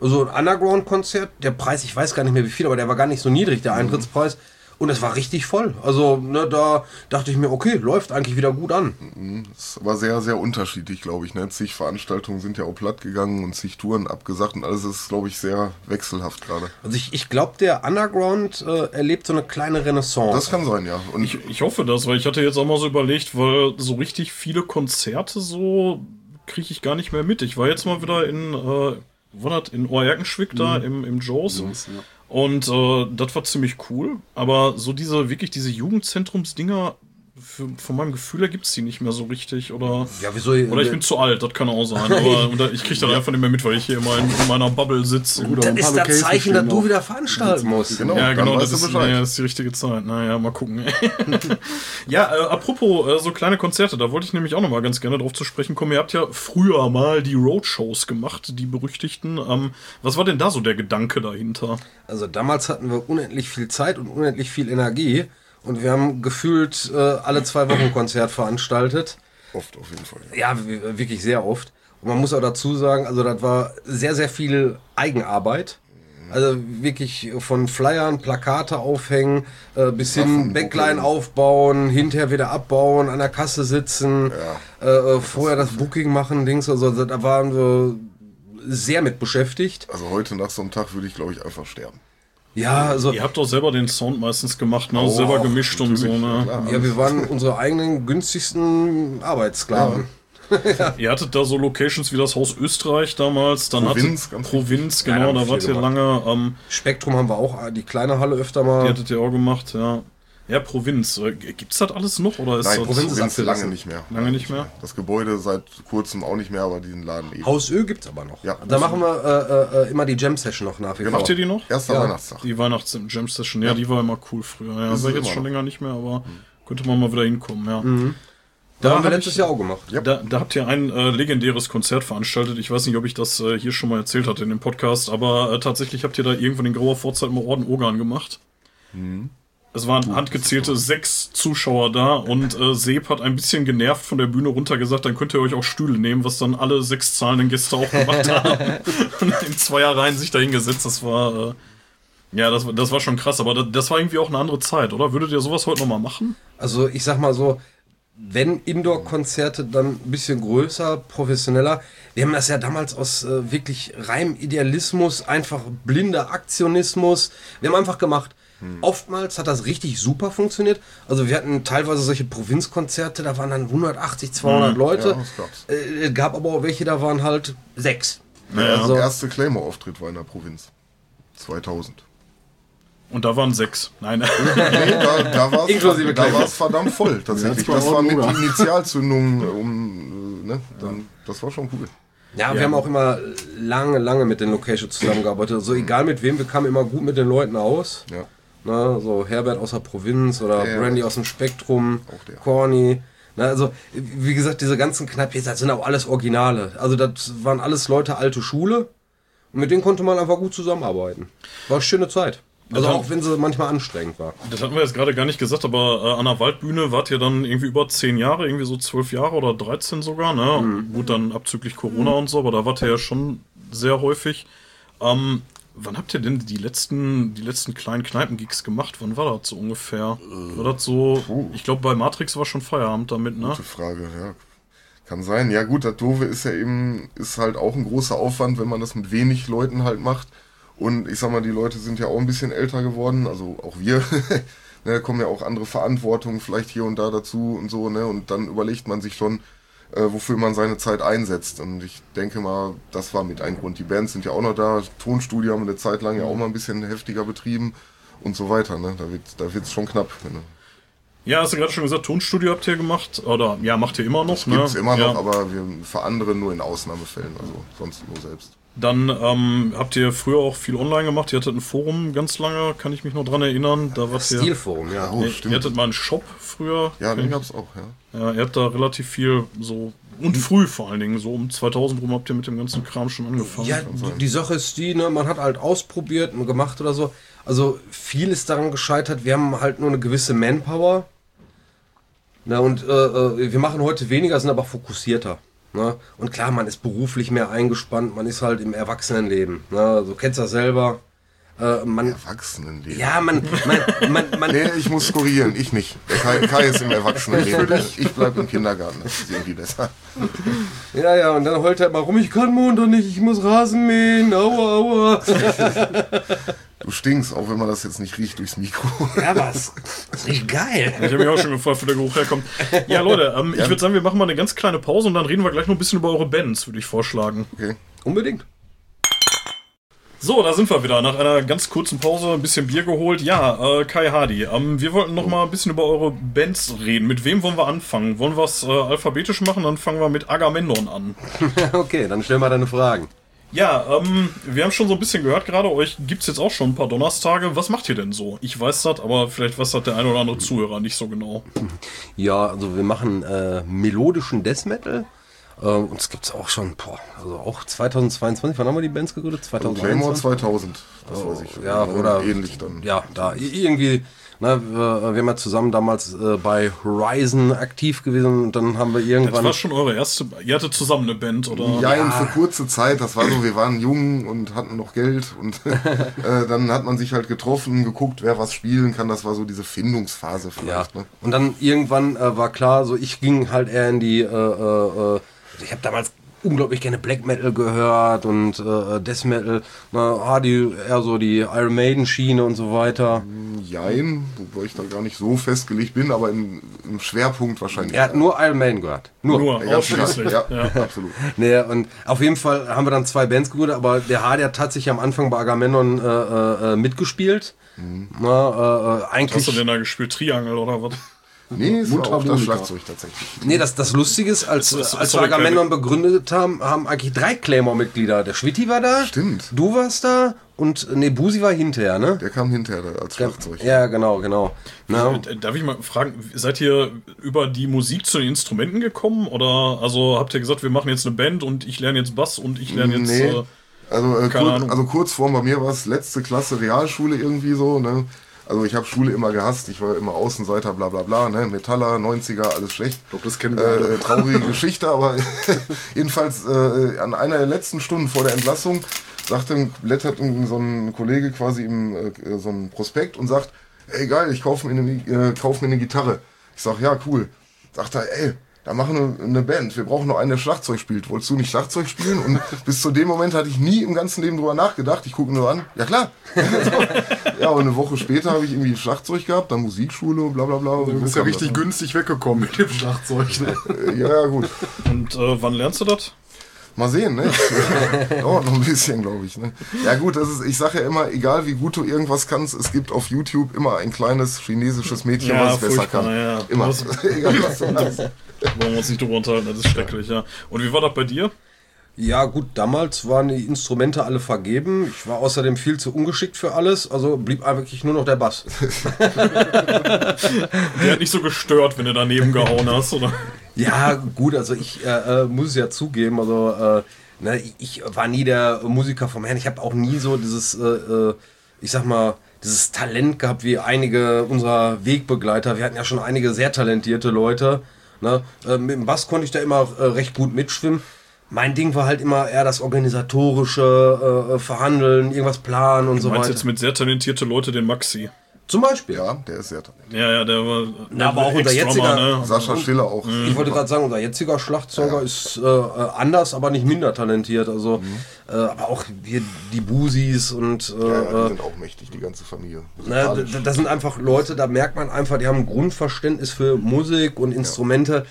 So ein Underground-Konzert, der Preis, ich weiß gar nicht mehr wie viel, aber der war gar nicht so niedrig, der Eintrittspreis. Und es war richtig voll. Also, ne, da dachte ich mir, okay, läuft eigentlich wieder gut an. Es war sehr, sehr unterschiedlich, glaube ich. Ne? Zig Veranstaltungen sind ja auch platt gegangen und zig Touren abgesagt und alles ist, glaube ich, sehr wechselhaft gerade. Also ich, ich glaube, der Underground äh, erlebt so eine kleine Renaissance. Das kann sein, ja. Und Ich, ich hoffe das, weil ich hatte jetzt auch mal so überlegt, weil so richtig viele Konzerte so kriege ich gar nicht mehr mit. Ich war jetzt mal wieder in, äh, das? in Oerkenschwick da im, im Joes. ja. Und äh, das war ziemlich cool. Aber so diese, wirklich diese Jugendzentrumsdinger, für, von meinem Gefühl her gibt's die nicht mehr so richtig. Oder, Ja, wieso? oder ich bin zu alt, das kann auch sein. Aber oder ich kriege das einfach nicht mehr mit, weil ich hier immer in, in meiner Bubble sitze. Gut, Das ist das Zeichen, dass du wieder veranstalten musst. genau, Ja, genau, das ist, naja, das ist die richtige Zeit. Naja, mal gucken. ja, äh, apropos äh, so kleine Konzerte, da wollte ich nämlich auch noch mal ganz gerne drauf zu sprechen kommen. Ihr habt ja früher mal die Roadshows gemacht, die berüchtigten. Ähm, was war denn da so der Gedanke dahinter? Also damals hatten wir unendlich viel Zeit und unendlich viel Energie. Und wir haben gefühlt äh, alle zwei Wochen ein Konzert veranstaltet. Oft auf jeden Fall. Ja, w- wirklich sehr oft. Und man muss auch dazu sagen, also das war sehr, sehr viel Eigenarbeit. Also wirklich von Flyern, Plakate aufhängen, äh, bis hin Backline aufbauen, hinterher wieder abbauen, an der Kasse sitzen, äh, äh, vorher das Booking machen, Dings. Also da waren wir sehr mit beschäftigt. Also heute nach so einem Tag würde ich, glaube ich, einfach sterben. Ja, also Ihr habt doch selber den Sound meistens gemacht, ne? selber gemischt und so, ne? Klar, Ja, wir waren unsere eigenen günstigsten Arbeitssklaven. Ihr hattet da so Locations wie das Haus Österreich damals, dann Provinz, hattet ganz Provinz, Ja, genau, da wart ihr lange, ähm, Spektrum haben wir auch, die kleine Halle öfter die mal. hattet ihr auch gemacht, ja. Ja, Provinz. Äh, Gibt's das alles noch oder ist Nein, das Provinz ist lange nicht mehr. Lange nicht mehr? Das Gebäude seit kurzem auch nicht mehr, aber diesen Laden eben. Haus Ö gibt's aber noch. Ja. da machen wir äh, äh, immer die Jam Session noch nach wie Genau. Macht ihr die noch? Erster Ja. Weihnachtstag. Die Weihnachts Jam Session, ja, die war immer cool früher. Ja, Ist war es jetzt schon noch. länger nicht mehr, aber könnte man mal wieder hinkommen, ja. Da haben wir letztes ich- Jahr auch gemacht. Ja. Da, da habt ihr ein äh, legendäres Konzert veranstaltet. Ich weiß nicht, ob ich das äh, hier schon mal erzählt hatte in dem Podcast, aber äh, tatsächlich habt ihr da irgendwann in grauer Vorzeit mal Orden Ogan gemacht. Es waren handgezählte sechs Zuschauer da und äh, Seb hat ein bisschen genervt von der Bühne runter gesagt, dann könnt ihr euch auch Stühle nehmen, was dann alle sechs zahlenden Gäste auch gemacht haben. und in Zweierreihen sich da hingesetzt. Das war, äh, ja, das, war- das war schon krass, aber das, das war irgendwie auch eine andere Zeit, oder? Würdet ihr sowas heute nochmal machen? Also ich sag mal so, wenn Indoor-Konzerte dann ein bisschen größer, professioneller. Wir haben das ja damals aus äh, wirklich reinem Idealismus, einfach blinder Aktionismus. Wir haben einfach gemacht. Oftmals hat das richtig super funktioniert. Also wir hatten teilweise solche Provinzkonzerte, da waren dann 180, 200 Leute. ja. Äh, Es gab aber auch welche, da waren halt sechs. Der Also, erste Claymore-Auftritt war in der Provinz. 2000. Und da waren sechs. Nein. Nee, da, da war es verdammt voll, tatsächlich. Ja, Das war mit? Initialzündung, um, äh, ne, dann, das war schon cool. ja, wir haben auch immer lange, lange mit den Locations zusammengearbeitet. Also egal mit wem, wir kamen immer gut mit den Leuten aus. Ja. Ne, so Herbert aus der Provinz oder Ja, Brandy aus dem Spektrum, Auch der. Corny. Ne, also, wie gesagt, diese ganzen das sind auch alles Originale. Also, das waren alles Leute alte Schule. Und mit denen konnte man einfach gut zusammenarbeiten. War eine schöne Zeit. Also, auch wenn sie manchmal anstrengend war. Das hatten wir jetzt gerade gar nicht gesagt, aber äh, an der Waldbühne wart ihr dann irgendwie über zehn Jahre, irgendwie so zwölf Jahre oder 13 sogar, ne? Gut, dann abzüglich Corona und so, aber da wart ihr ja schon sehr häufig. Ähm, wann habt ihr denn die letzten, die letzten kleinen Kneipengigs gemacht? Wann war das so ungefähr? War das so, ich glaube bei Matrix war schon Feierabend damit, ne? Gute Frage, ja. Kann sein. Ja gut, das Doofe ist ja eben, ist halt auch ein großer Aufwand, wenn man das mit wenig Leuten halt macht. Und ich sag mal, die Leute sind ja auch ein bisschen älter geworden, also auch wir. ne, da kommen ja auch andere Verantwortungen vielleicht hier und da dazu und so, ne? Und dann überlegt man sich schon, äh, wofür man seine Zeit einsetzt. Und ich denke mal, das war mit ein Grund. Die Bands sind ja auch noch da. Tonstudio haben wir eine Zeit lang ja auch mal ein bisschen heftiger betrieben und so weiter. Ne? Da wird da wird's schon knapp. Ne? Ja, hast du gerade schon gesagt, Tonstudio habt ihr gemacht? Oder ja, macht ihr immer noch, Das gibt's ne? immer noch, ja. aber wir für andere nur in Ausnahmefällen, also sonst nur selbst. Dann ähm, habt ihr früher auch viel online gemacht. Ihr hattet ein Forum ganz lange, kann ich mich noch dran erinnern. Da wart ihr. Stilforum, ja. Oh, Ihr, ihr hattet mal einen Shop früher. Ja, den ich. gab's auch, ja. Ja, ihr habt da relativ viel so und früh vor allen Dingen so um 2000 rum habt ihr mit dem ganzen Kram schon angefangen. Ja, die, die Sache ist die, ne, man hat halt ausprobiert und gemacht oder so. Also viel ist daran gescheitert, wir haben halt nur eine gewisse Manpower. Na, und äh, äh, wir machen heute weniger, sind aber fokussierter. Ne? Und klar, man ist beruflich mehr eingespannt, man ist halt im Erwachsenenleben. Ne? Du kennst das selber. Äh, man, Erwachsenenleben. ja, man, man, man, man, Nee, ich muss korrigieren, ich nicht. Der Kai, Kai ist im Erwachsenenleben. Ich bleib im Kindergarten, das ist irgendwie besser. ja, ja, und dann heult er immer rum, ich kann Montag nicht, ich muss Rasen mähen, aua, aua. Du stinkst, auch wenn man das jetzt nicht riecht durchs Mikro. Ja, was? Das ist richtig geil. Ich habe mich auch schon gefragt, wo der Geruch herkommt. Ja, Leute, ähm, ich würde sagen, wir machen mal eine ganz kleine Pause und dann reden wir gleich noch ein bisschen über eure Bands, würde ich vorschlagen. Okay. Unbedingt. So, da sind wir wieder. Nach einer ganz kurzen Pause ein bisschen Bier geholt. Ja, äh, Kai Hardy, ähm, wir wollten noch mal ein bisschen über eure Bands reden. Mit wem wollen wir anfangen? Wollen wir es äh, alphabetisch machen? Dann fangen wir mit Agamemnon an. Okay, dann stell mal deine Fragen. Ja, ähm, wir haben schon so ein bisschen gehört gerade, euch gibt's jetzt auch schon ein paar Donnerstage. Was macht ihr denn so? Ich weiß das, aber vielleicht weiß das der eine oder andere Zuhörer nicht so genau. Ja, also wir machen äh, melodischen Death Metal. Äh, uns gibt's auch schon, boah, also auch 2022, wann haben wir die Bands gegründet? Claymore 2021? 2000, das weiß ich. ja, oder- ähnlich dann. Ja, da irgendwie, ne, wir, wir haben ja zusammen damals äh, bei Horizon aktiv gewesen und dann haben wir Das irgendwann... war schon eure erste. Ihr hattet zusammen eine Band, oder? Ja, für kurze Zeit, das war so, wir waren jung und hatten noch Geld und äh, dann hat man sich halt getroffen, geguckt, wer was spielen kann, das war so diese Findungsphase Ja, vielleicht. Ne? und dann irgendwann äh, war klar, so ich ging halt eher in die, äh, äh, äh, ich habe damals unglaublich gerne Black Metal gehört und äh, Death Metal, na, Hardy eher so die Iron Maiden Schiene und so weiter. Jein, wobei ich da gar nicht so festgelegt bin, aber im, im Schwerpunkt wahrscheinlich. Er hat nur Iron Maiden gehört. Nur. Nur, ja, ausschließlich. ja, Ja. absolut. Nee, und auf jeden Fall haben wir dann zwei Bands gegründet, aber der Hardy hat tatsächlich am Anfang bei Agamemnon äh, äh, äh, mitgespielt. Na, äh, äh, Was eigentlich. hast du denn da gespielt? Triangel oder was? Nee, es war auch das Mundharmonika. Schlagzeug tatsächlich. Nee, das, das Lustige ist, als, Das als wir Agamemnon begründet haben, haben eigentlich drei Claymore-Mitglieder. Der Schwitti war da. Stimmt. Du warst da und Nebusi war hinterher, ne? Der kam hinterher da als Schlagzeug. Ja, genau, genau. Na, Äh, Darf ich mal fragen, seid ihr über die Musik zu den Instrumenten gekommen? Oder also habt ihr gesagt, wir machen jetzt eine Band und ich lerne jetzt Bass und ich lerne jetzt. Nee. Äh, Also, äh, Keine kurz, Ahnung. also kurz vor bei mir war es letzte Klasse Realschule irgendwie so, ne? Also ich habe Schule immer gehasst, ich war immer Außenseiter, bla bla bla, ne? Metaller, 90er, alles schlecht. Ich glaub, das kennen wir alle. Äh, traurige Geschichte, aber jedenfalls äh, an einer der letzten Stunden vor der Entlassung sagte, blättert so ein Kollege quasi im äh, so ein Prospekt und sagt, ey geil, ich kaufe mir, eine, äh, kauf mir eine Gitarre. Ich sag, ja, cool. sagt er, ey, da machen wir eine Band, wir brauchen noch einen, der Schlagzeug spielt. Wolltest du nicht Schlagzeug spielen? Und bis zu dem Moment hatte ich nie im ganzen Leben drüber nachgedacht. Ich gucke nur an, ja klar. ja, und eine Woche später habe ich irgendwie Schlagzeug gehabt, dann Musikschule und bla bla bla. Du bist ja richtig günstig weggekommen mit dem Schlagzeug. Ne? Ja, ja, gut. Und äh, wann lernst du das? Mal sehen, ne? Dauert noch ein bisschen, glaube ich. Ne? Ja gut, das ist, ich sage ja immer, egal wie gut du irgendwas kannst, es gibt auf YouTube immer ein kleines chinesisches Mädchen, Ja, was es besser kann. ja. Immer. Egal was du. Wollen wir uns nicht drüber unterhalten, das ist schrecklich, ja. Und wie war das bei dir? Ja, gut, damals waren die Instrumente alle vergeben. Ich war außerdem viel zu ungeschickt für alles, also blieb wirklich nur noch der Bass. Der hat nicht so gestört, wenn du daneben gehauen hast, oder? Ja, gut, also ich äh, äh, muss es ja zugeben, also äh, ne, ich- war nie der Musiker vom Herrn. Ich habe auch nie so dieses, äh, äh, ich sag mal, dieses Talent gehabt wie einige unserer Wegbegleiter. Wir hatten ja schon einige sehr talentierte Leute. Ne? Äh, mit dem Bass konnte ich da immer recht gut mitschwimmen. Mein Ding war halt immer eher das organisatorische, äh, äh, Verhandeln, irgendwas planen und Du so meinst weiter. jetzt mit sehr talentierte Leute den Maxi. Zum Beispiel. Ja, der ist sehr talentiert. Ja, ja, der war. Na, aber auch unser jetziger- Ne? Sascha Schiller auch. Ich wollte gerade sagen, unser jetziger Schlagzeuger ist äh, äh, anders, aber nicht minder talentiert. Also, äh, aber auch wir, die Busis und äh, Ja, ja, die äh, sind auch mächtig, die ganze Familie. ne, d- das sind einfach Leute, da merkt man einfach, die haben ein Grundverständnis für Musik und Instrumente. Ja,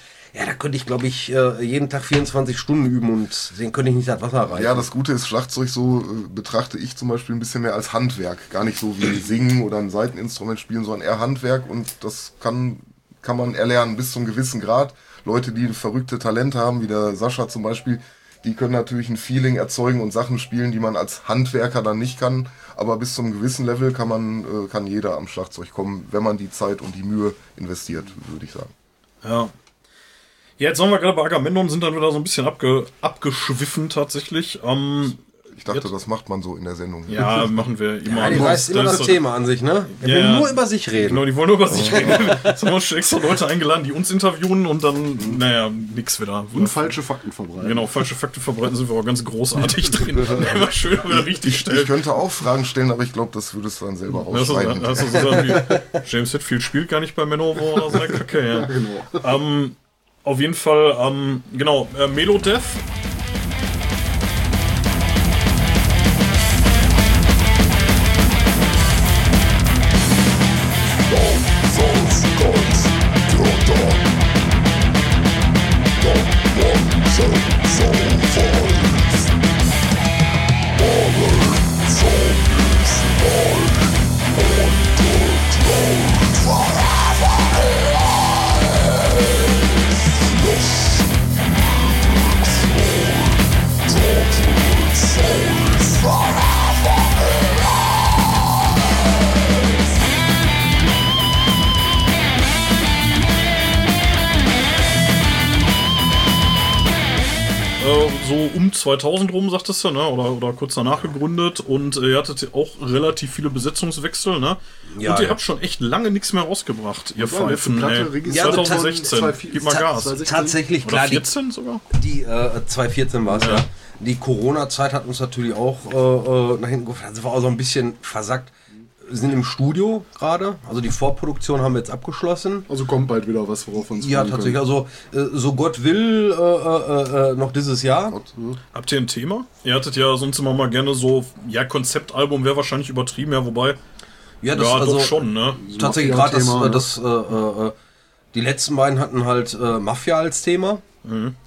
da könnte ich, glaube ich, äh, jeden Tag 24 Stunden üben und den könnte ich nicht das Wasser reichen. Ja, das Gute ist, Schlagzeug so äh, betrachte ich zum Beispiel ein bisschen mehr als Handwerk. Gar nicht so wie Singen oder ein Seiteninstrument spielen, sondern eher Handwerk und das kann, kann man erlernen bis zu einem gewissen Grad. Leute, die verrückte Talente haben, wie der Sascha zum Beispiel, die können natürlich ein Feeling erzeugen und Sachen spielen, die man als Handwerker dann nicht kann. Aber bis zu einem gewissen Level kann man, äh, kann jeder am Schlagzeug kommen, wenn man die Zeit und die Mühe investiert, würde ich sagen. Ja. Ja, jetzt waren wir gerade bei Agamemnon, sind dann wieder so ein bisschen abge, abgeschwiffen tatsächlich. Ähm, Ich dachte, das macht man so in der Sendung. ja, machen wir immer. Ja, die weiß immer das ist- Thema an sich, ne? Der Ja, will ja. nur über sich reden. Genau, die wollen nur über sich reden. Jetzt haben wir schon extra Leute eingeladen, die uns interviewen und dann, naja, nix wieder. Und falsche Fakten verbreiten. Genau, falsche Fakten verbreiten sind wir auch ganz großartig drin. Immer schön wieder richtig Ich stellen. könnte auch Fragen stellen, aber ich glaube, das würdest du dann selber Das ist, ausschneiden. das ist so wie James Hetfield spielt gar nicht bei Manowar oder so eine Kacke, ja. Genau. Ähm, auf jeden Fall, ähm, genau, äh, Melodeath. 2000 rum, sagtest du, ne? Oder, oder kurz danach gegründet. Und äh, ihr hattet auch relativ viele Besetzungswechsel, ne? Ja, und ihr ja. habt schon echt lange nichts mehr rausgebracht, ihr Ja, Pfeifen. Platte ey. registriert Ja, also 2016. 2014. Gib mal Gas. 2016. Tatsächlich, Oder klar, die, 14 sogar? Die äh, 2014 war es, ja. Die Corona-Zeit hat uns natürlich auch äh, äh, nach hinten gefahren. Also war auch so ein bisschen versackt. Wir sind im Studio gerade. Also die Vorproduktion haben wir jetzt abgeschlossen. Also kommt bald wieder was, worauf wir uns Ja, tatsächlich. Also äh, so Gott will äh, äh, äh, noch dieses Jahr. Habt ihr ein Thema? Ihr hattet ja sonst immer mal gerne so, ja, Konzeptalbum wäre wahrscheinlich übertrieben, ja, wobei, Ja, ja, doch schon, ne? Tatsächlich gerade das, Mafia-Thema, äh, ne? das äh, die letzten beiden hatten halt äh, Mafia als Thema.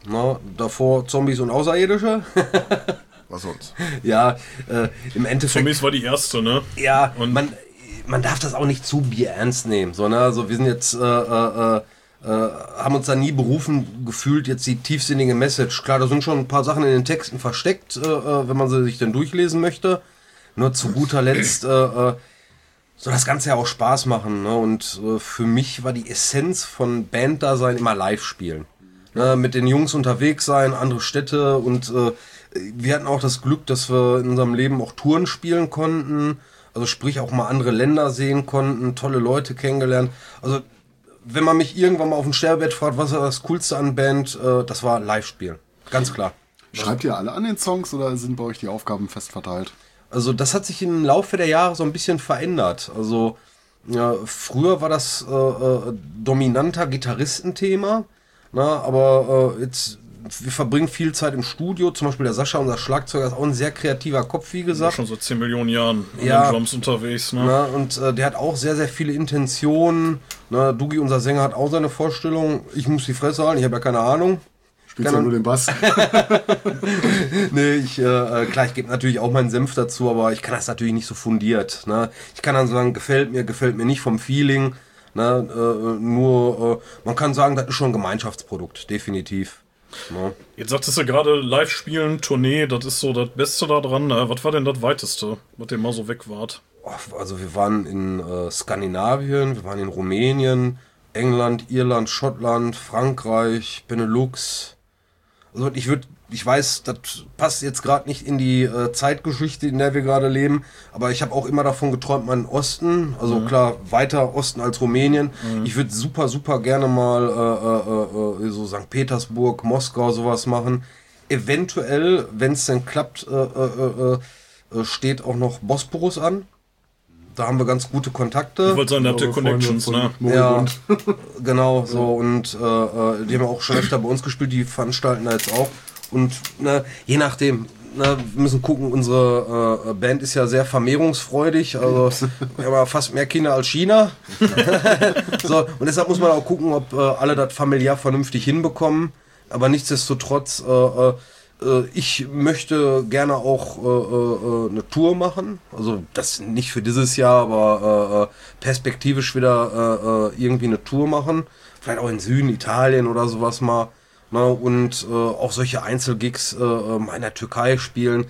Na, davor Zombies und Außerirdische. Was sonst? ja, äh, im Endeffekt. Zombies war die erste, ne? Ja, Und- man, man darf das auch nicht zu bier ernst nehmen. So, ne? Also wir sind jetzt, äh, äh, äh, haben uns da nie berufen gefühlt, jetzt die tiefsinnige Message. Klar, da sind schon ein paar Sachen in den Texten versteckt, äh, äh, wenn man sie sich dann durchlesen möchte. Nur zu guter Letzt äh, äh, soll das Ganze ja auch Spaß machen. Ne? Und äh, für mich war die Essenz von Banddasein immer live spielen. Ne? Mit den Jungs unterwegs sein, andere Städte und äh, wir hatten auch das Glück, dass wir in unserem Leben auch Touren spielen konnten. Also sprich auch mal andere Länder sehen konnten, tolle Leute kennengelernt. Also wenn man mich irgendwann mal auf dem Sterbebett fragt, was war das Coolste an Band, äh, das war Live-Spielen. Ganz klar. Schreibt ihr alle an den Songs oder sind bei euch die Aufgaben fest verteilt? Also das hat sich im Laufe der Jahre so ein bisschen verändert. Also Ja, früher war das äh, äh, dominanter Gitarristenthema, na, aber äh, jetzt wir verbringen viel Zeit im Studio. Zum Beispiel der Sascha, unser Schlagzeuger, ist auch ein sehr kreativer Kopf, wie gesagt. Schon seit 10 Millionen Jahren an Ja. den Drums unterwegs. Ne? Na, und äh, der hat auch sehr, sehr viele Intentionen. Na, Dugi, unser Sänger, hat auch seine Vorstellung. Ich muss die Fresse halten, ich habe ja keine Ahnung. Spielst ja nur den Bass. Nee, ich, äh, äh, klar, ich gebe natürlich auch meinen Senf dazu, aber ich kann das natürlich nicht so fundiert. Ne? Ich kann dann sagen, gefällt mir, gefällt mir nicht vom Feeling. Ne? Äh, nur, äh, man kann sagen, das ist schon ein Gemeinschaftsprodukt, definitiv. Ne? Jetzt sagtest du gerade, live spielen, Tournee, das ist so das Beste daran. Äh, was war denn das weiteste, was ihr mal so weg wart? Also wir waren in äh, Skandinavien, wir waren in Rumänien, England, Irland, Schottland, Frankreich, Benelux. Also ich würde, ich weiß, das passt jetzt gerade nicht in die äh, Zeitgeschichte, in der wir gerade leben, aber ich habe auch immer davon geträumt, mal in den Osten, also klar weiter Osten als Rumänien. Ich würde super, super gerne mal äh, äh, äh, so St. Petersburg, Moskau sowas machen. Eventuell, wenn es denn klappt, äh, äh, äh, äh, steht auch noch Bosporus an. Da haben wir ganz gute Kontakte. Ich wollte sagen, da habt ihr Connections, ne? Ja, genau, so und äh, äh, die haben auch schon öfter bei uns gespielt, die veranstalten da jetzt auch. Und ne, je nachdem, ne, wir müssen gucken, unsere äh, Band ist ja sehr vermehrungsfreudig, also wir haben ja fast mehr Kinder als China. so, und deshalb muss man auch gucken, ob äh, alle das familiär vernünftig hinbekommen. Aber nichtsdestotrotz, äh, äh, äh, ich möchte gerne auch äh, äh, äh, eine Tour machen. Also das nicht für dieses Jahr, aber äh, äh, perspektivisch wieder äh, äh, irgendwie eine Tour machen. Vielleicht auch in Süden, Italien oder sowas mal. Ne? Und äh, auch solche Einzelgigs äh, äh, in der Türkei spielen.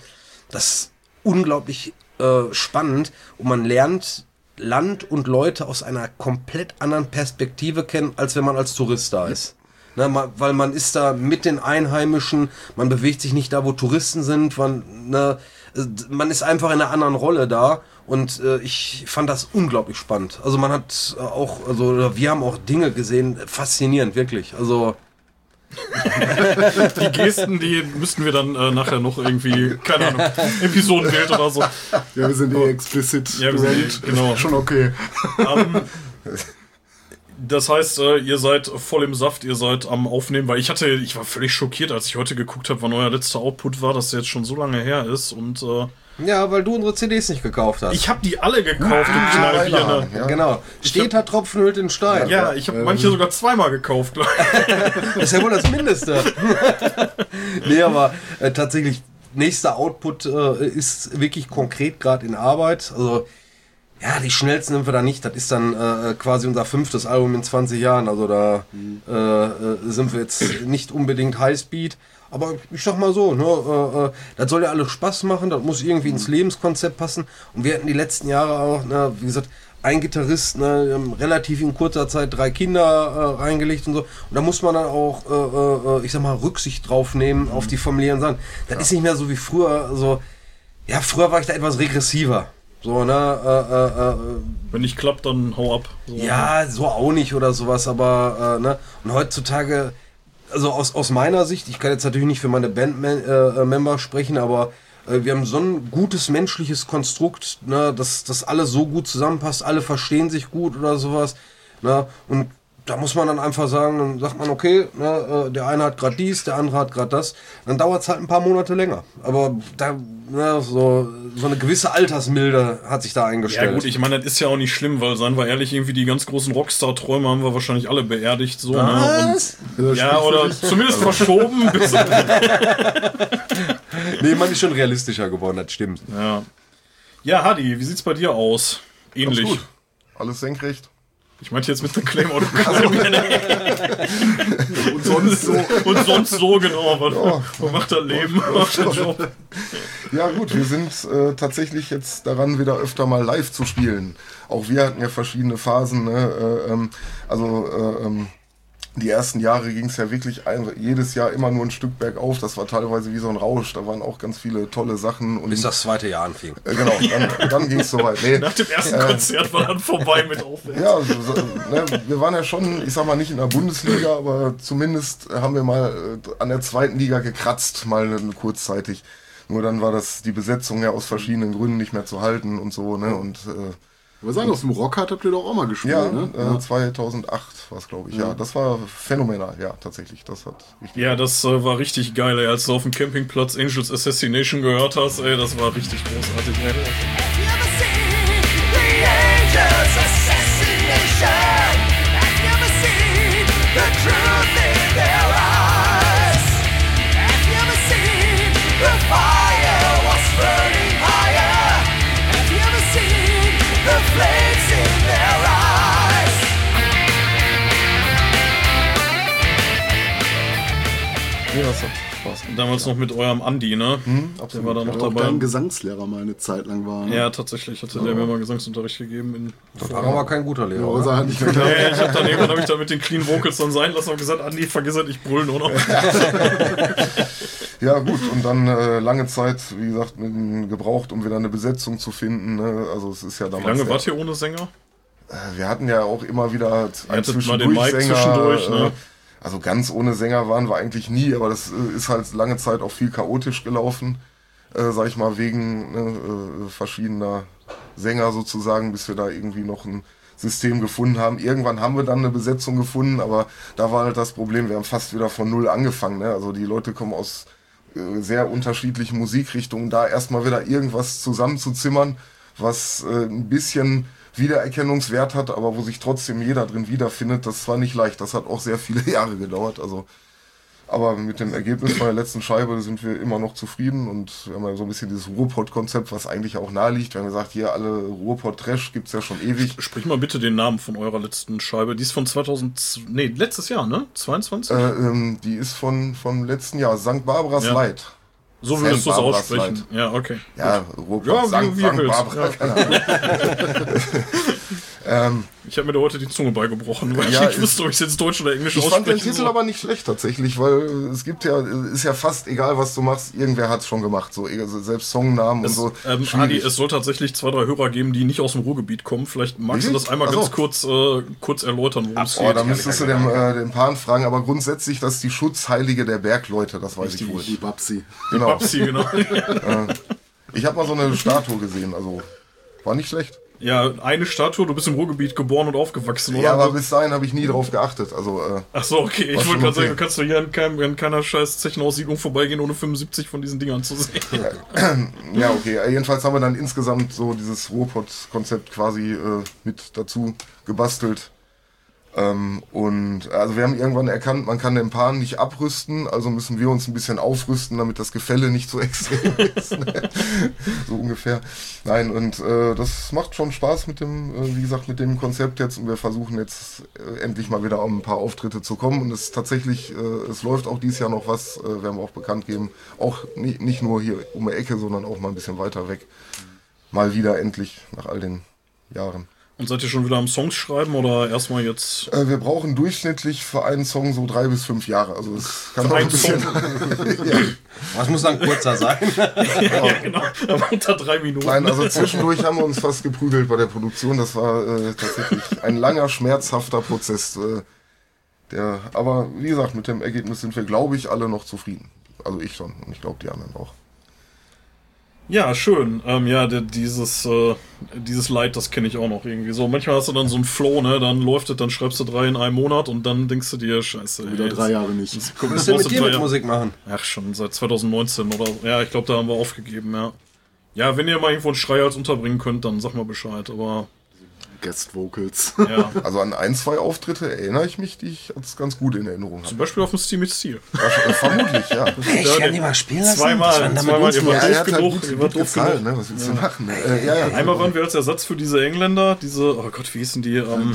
Das ist unglaublich äh, spannend und man lernt Land und Leute aus einer komplett anderen Perspektive kennen, als wenn man als Tourist da ist. Ne, weil man ist da mit den Einheimischen, man bewegt sich nicht da, wo Touristen sind, man, ne, äh, man ist einfach in einer anderen Rolle da und äh, ich fand das unglaublich spannend. Also man hat äh, auch, also wir haben auch Dinge gesehen, faszinierend, wirklich. Also Die Gesten, die müssten wir dann äh, nachher noch irgendwie, keine Ahnung, Episodenbild oder so. Ja, wir sind eh explicit. Ja, wir sind eh- genau. Schon okay. Ähm, das heißt, äh, ihr seid voll im Saft, ihr seid am Aufnehmen, weil ich hatte, ich war völlig schockiert, als ich heute geguckt habe, wann euer letzter Output war, dass der jetzt schon so lange her ist. Und äh, ja, weil du unsere CDs nicht gekauft hast. ich habe die alle gekauft, du Knallbirne. Ja. genau. Steter Tropfen hüllt den Stein. Ja, ich habe manche sogar zweimal gekauft. Das ist ja wohl das Mindeste. nee, aber äh, tatsächlich, nächster Output äh, ist wirklich konkret gerade in Arbeit. Also, ja, die schnellsten sind wir da nicht. Das ist dann äh, quasi unser fünftes Album in 20 Jahren. Also da äh, äh, sind wir jetzt nicht unbedingt Highspeed. Aber ich sag mal so, ne, äh, äh, das soll ja alles Spaß machen, das muss irgendwie ins Lebenskonzept passen. Und wir hatten die letzten Jahre auch, ne, wie gesagt, ein Gitarrist, ne, relativ in kurzer Zeit drei Kinder äh, reingelegt und so. Und da muss man dann auch, äh, äh, ich sag mal, Rücksicht drauf nehmen auf die familiären Sachen. Das ist nicht mehr so wie früher. So, ja, früher war ich da etwas regressiver. So, ne, äh, äh, äh, Wenn nicht klappt, dann hau ab. So. ja, so auch nicht oder sowas, aber äh, ne? Und heutzutage, also aus, aus meiner Sicht, ich kann jetzt natürlich nicht für meine Bandmember äh, sprechen, aber äh, wir haben so ein gutes menschliches Konstrukt, ne, dass das alles so gut zusammenpasst, alle verstehen sich gut oder sowas. Ne? Und da muss man dann einfach sagen, dann sagt man, okay, ne, äh, der eine hat gerade dies, der andere hat gerade das. Dann dauert es halt ein paar Monate länger. Aber da, ne, so, so eine gewisse Altersmilde hat sich da Ja eingestellt. gut, ich meine, das ist ja auch nicht schlimm, weil, seien wir ehrlich, irgendwie die ganz großen Rockstar-Träume haben wir wahrscheinlich alle beerdigt. So, ne? Was? Und, ja, oder zumindest verschoben. Bis, Nee, man ist schon realistischer geworden, das stimmt. ja. ja, Hadi, wie sieht's bei dir aus? Ganz Ähnlich. gut. Alles senkrecht. Ich meinte jetzt mit der Claymore. sonst so. Und sonst so, genau. Was, was macht das Leben? Was macht der Job? Ja gut, wir sind äh, tatsächlich jetzt daran, wieder öfter mal live zu spielen. Auch wir hatten ja verschiedene Phasen. Ne? Äh, ähm, also äh, ähm, die ersten Jahre ging es ja wirklich ein, jedes Jahr immer nur ein Stück bergauf. Das war teilweise wie so ein Rausch. Da waren auch ganz viele tolle Sachen. Und, Bis das zweite Jahr anfing. äh, genau, dann, dann ging es soweit. Nee, Nach dem ersten Konzert war dann vorbei mit Aufwärts. ja, so, so, ne, wir waren ja schon, ich sag mal nicht in der Bundesliga, aber zumindest haben wir mal äh, an der zweiten Liga gekratzt, mal äh, kurzzeitig. Nur dann war das die Besetzung ja aus verschiedenen Gründen nicht mehr zu halten und so, ne? Und äh, Aber sagen, aus dem Rockhard habt ihr doch auch mal gespielt, Ja, ne? äh, 2008 war es, glaube ich. Ja. das war phänomenal. Ja, tatsächlich. Das hat richtig. Ja, das äh, war richtig geil, ey. als du auf dem Campingplatz Angels Assassination gehört hast, ey, das war richtig großartig. Ey. Nee, das hat Spaß gemacht. Damals noch mit eurem Andi, ne? Der war da noch Auch dabei. dein Gesangslehrer mal eine Zeit lang war. Ne? Ja, tatsächlich hatte der mir mal Gesangsunterricht gegeben. In Das war aber kein guter Lehrer. Aber oder? er hat nicht geklappt. Nee, ich hab dann irgendwann hab ich da mit den Clean Vocals dann sein lassen und gesagt, Andi, vergiss es, ich brüll nur noch. Ja, gut. Und dann äh, lange Zeit, wie gesagt, mit, gebraucht, um wieder eine Besetzung zu finden. Ne? Also es ist ja damals. Wie lange wart ihr ohne Sänger? Wir hatten ja auch immer wieder einen hattet mal den Mike zwischendurch, ne? Also ganz ohne Sänger waren wir eigentlich nie, aber das äh, ist halt lange Zeit auch viel chaotisch gelaufen, äh, sag ich mal, wegen ne, äh, verschiedener Sänger sozusagen, bis wir da irgendwie noch ein System gefunden haben. Irgendwann haben wir dann eine Besetzung gefunden, aber da war halt das Problem, wir haben fast wieder von Null angefangen. Ne? Also die Leute kommen aus äh, sehr unterschiedlichen Musikrichtungen, da erstmal wieder irgendwas zusammenzuzimmern, was ein bisschen Wiedererkennungswert hat, aber wo sich trotzdem jeder drin wiederfindet, das war nicht leicht. Das hat auch sehr viele Jahre gedauert. Also, aber mit dem Ergebnis von der letzten Scheibe sind wir immer noch zufrieden und wir haben ja so ein bisschen dieses Ruhrpott-Konzept, was eigentlich auch naheliegt. Wir haben gesagt, hier alle Ruhrpott-Trash gibt's ja schon ewig. Sprich mal bitte den Namen von eurer letzten Scheibe. Die ist von 2000, nee, letztes Jahr, ne? 22? Äh, ähm, die ist von vom letzten Jahr, St. Barbaras Ja. Light. So würdest du es aussprechen. Ja, okay. Ja, Ruhrpott, Ja, St. willst. Barbara, Ja. keine Ahnung. ähm, Ich habe mir da heute die Zunge beigebrochen, weil Ja, ich nicht wusste, ob ich es jetzt Deutsch oder Englisch Ich fand den Titel aber nicht schlecht tatsächlich, weil äh, es gibt ja, äh, ist ja fast egal, was du machst, irgendwer hat es schon gemacht. So, selbst Songnamen und Es, so. ähm. Adi, es soll tatsächlich zwei, drei Hörer geben, die nicht aus dem Ruhrgebiet kommen. Vielleicht magst du Wirklich? das einmal Ach so. ganz kurz, äh, kurz erläutern, worum es Oh, geht. da müsstest du den, äh, den Pan fragen, aber grundsätzlich, das ist die Schutzheilige der Bergleute, das weiß ich wohl. Die Babsi. Genau. Babsi, genau. Ich habe mal so eine Statue gesehen, also war nicht schlecht. Ja, eine Statue, du bist im Ruhrgebiet geboren und aufgewachsen, oder? Ja, aber bis dahin habe ich nie drauf geachtet. Also äh, Ach so, okay. Ich wollte gerade sagen, du kannst doch hier an, keinem, an keiner scheiß Zechenaussiedlung vorbeigehen, ohne 75 von diesen Dingern zu sehen. Ja, okay. Jedenfalls haben wir dann insgesamt so dieses Ruhrpott-Konzept quasi äh, mit dazu gebastelt. Ähm, und also wir haben irgendwann erkannt, man kann den Pan nicht abrüsten, also müssen wir uns ein bisschen aufrüsten, damit das Gefälle nicht so extrem ist. ne? so ungefähr. Nein, und äh, das macht schon Spaß mit dem, äh, wie gesagt, mit dem Konzept jetzt und wir versuchen jetzt äh, endlich mal wieder um ein paar Auftritte zu kommen und es ist tatsächlich, äh, es läuft auch dieses Jahr noch was, äh, werden wir auch bekannt geben, auch nie, nicht nur hier um die Ecke, sondern auch mal ein bisschen weiter weg. Mal wieder endlich nach all den Jahren. Und seid ihr schon wieder am Songs schreiben oder erstmal jetzt Äh, wir brauchen durchschnittlich für einen Song so drei bis fünf Jahre. Also es kann noch ein einen bisschen. ja. Was muss dann kurzer sein? ja, genau, aber unter drei Minuten? Nein, also zwischendurch haben wir uns fast geprügelt bei der Produktion. Das war äh, tatsächlich ein langer, schmerzhafter Prozess. Äh, der, aber wie gesagt, mit dem Ergebnis sind wir, glaube ich, alle noch zufrieden. Also ich schon und ich glaube die anderen auch. Ja, schön. Ähm, ja, der, dieses, äh, dieses Light, das kenne ich auch noch irgendwie so. Manchmal hast du dann so einen Flow, ne? Dann läuft es, dann schreibst du drei in einem Monat und dann denkst du dir, scheiße. Wieder ey, drei Jahre nicht. Guck, Was ist denn mit dir mit Musik machen? Ach, schon seit 2019 oder Ja, ich glaube, da haben wir aufgegeben, ja. Ja, wenn ihr mal irgendwo einen Schreihals unterbringen könnt, dann sag mal Bescheid. Aber Guest Vocals. ja. Also an ein, zwei Auftritte erinnere ich mich, die ich als ganz gut in Erinnerung habe. Zum Beispiel auf dem Steam mit Stil. Äh, Vermutlich, ja. Ich kann die mal spielen lassen. Zweimal, war zweimal, wart er doof halt genug. wart doof genug. ne? Was willst du machen? Äh, ja, ja. Einmal waren wir als Ersatz für diese Engländer, diese, oh Gott, wie hießen die? Ähm,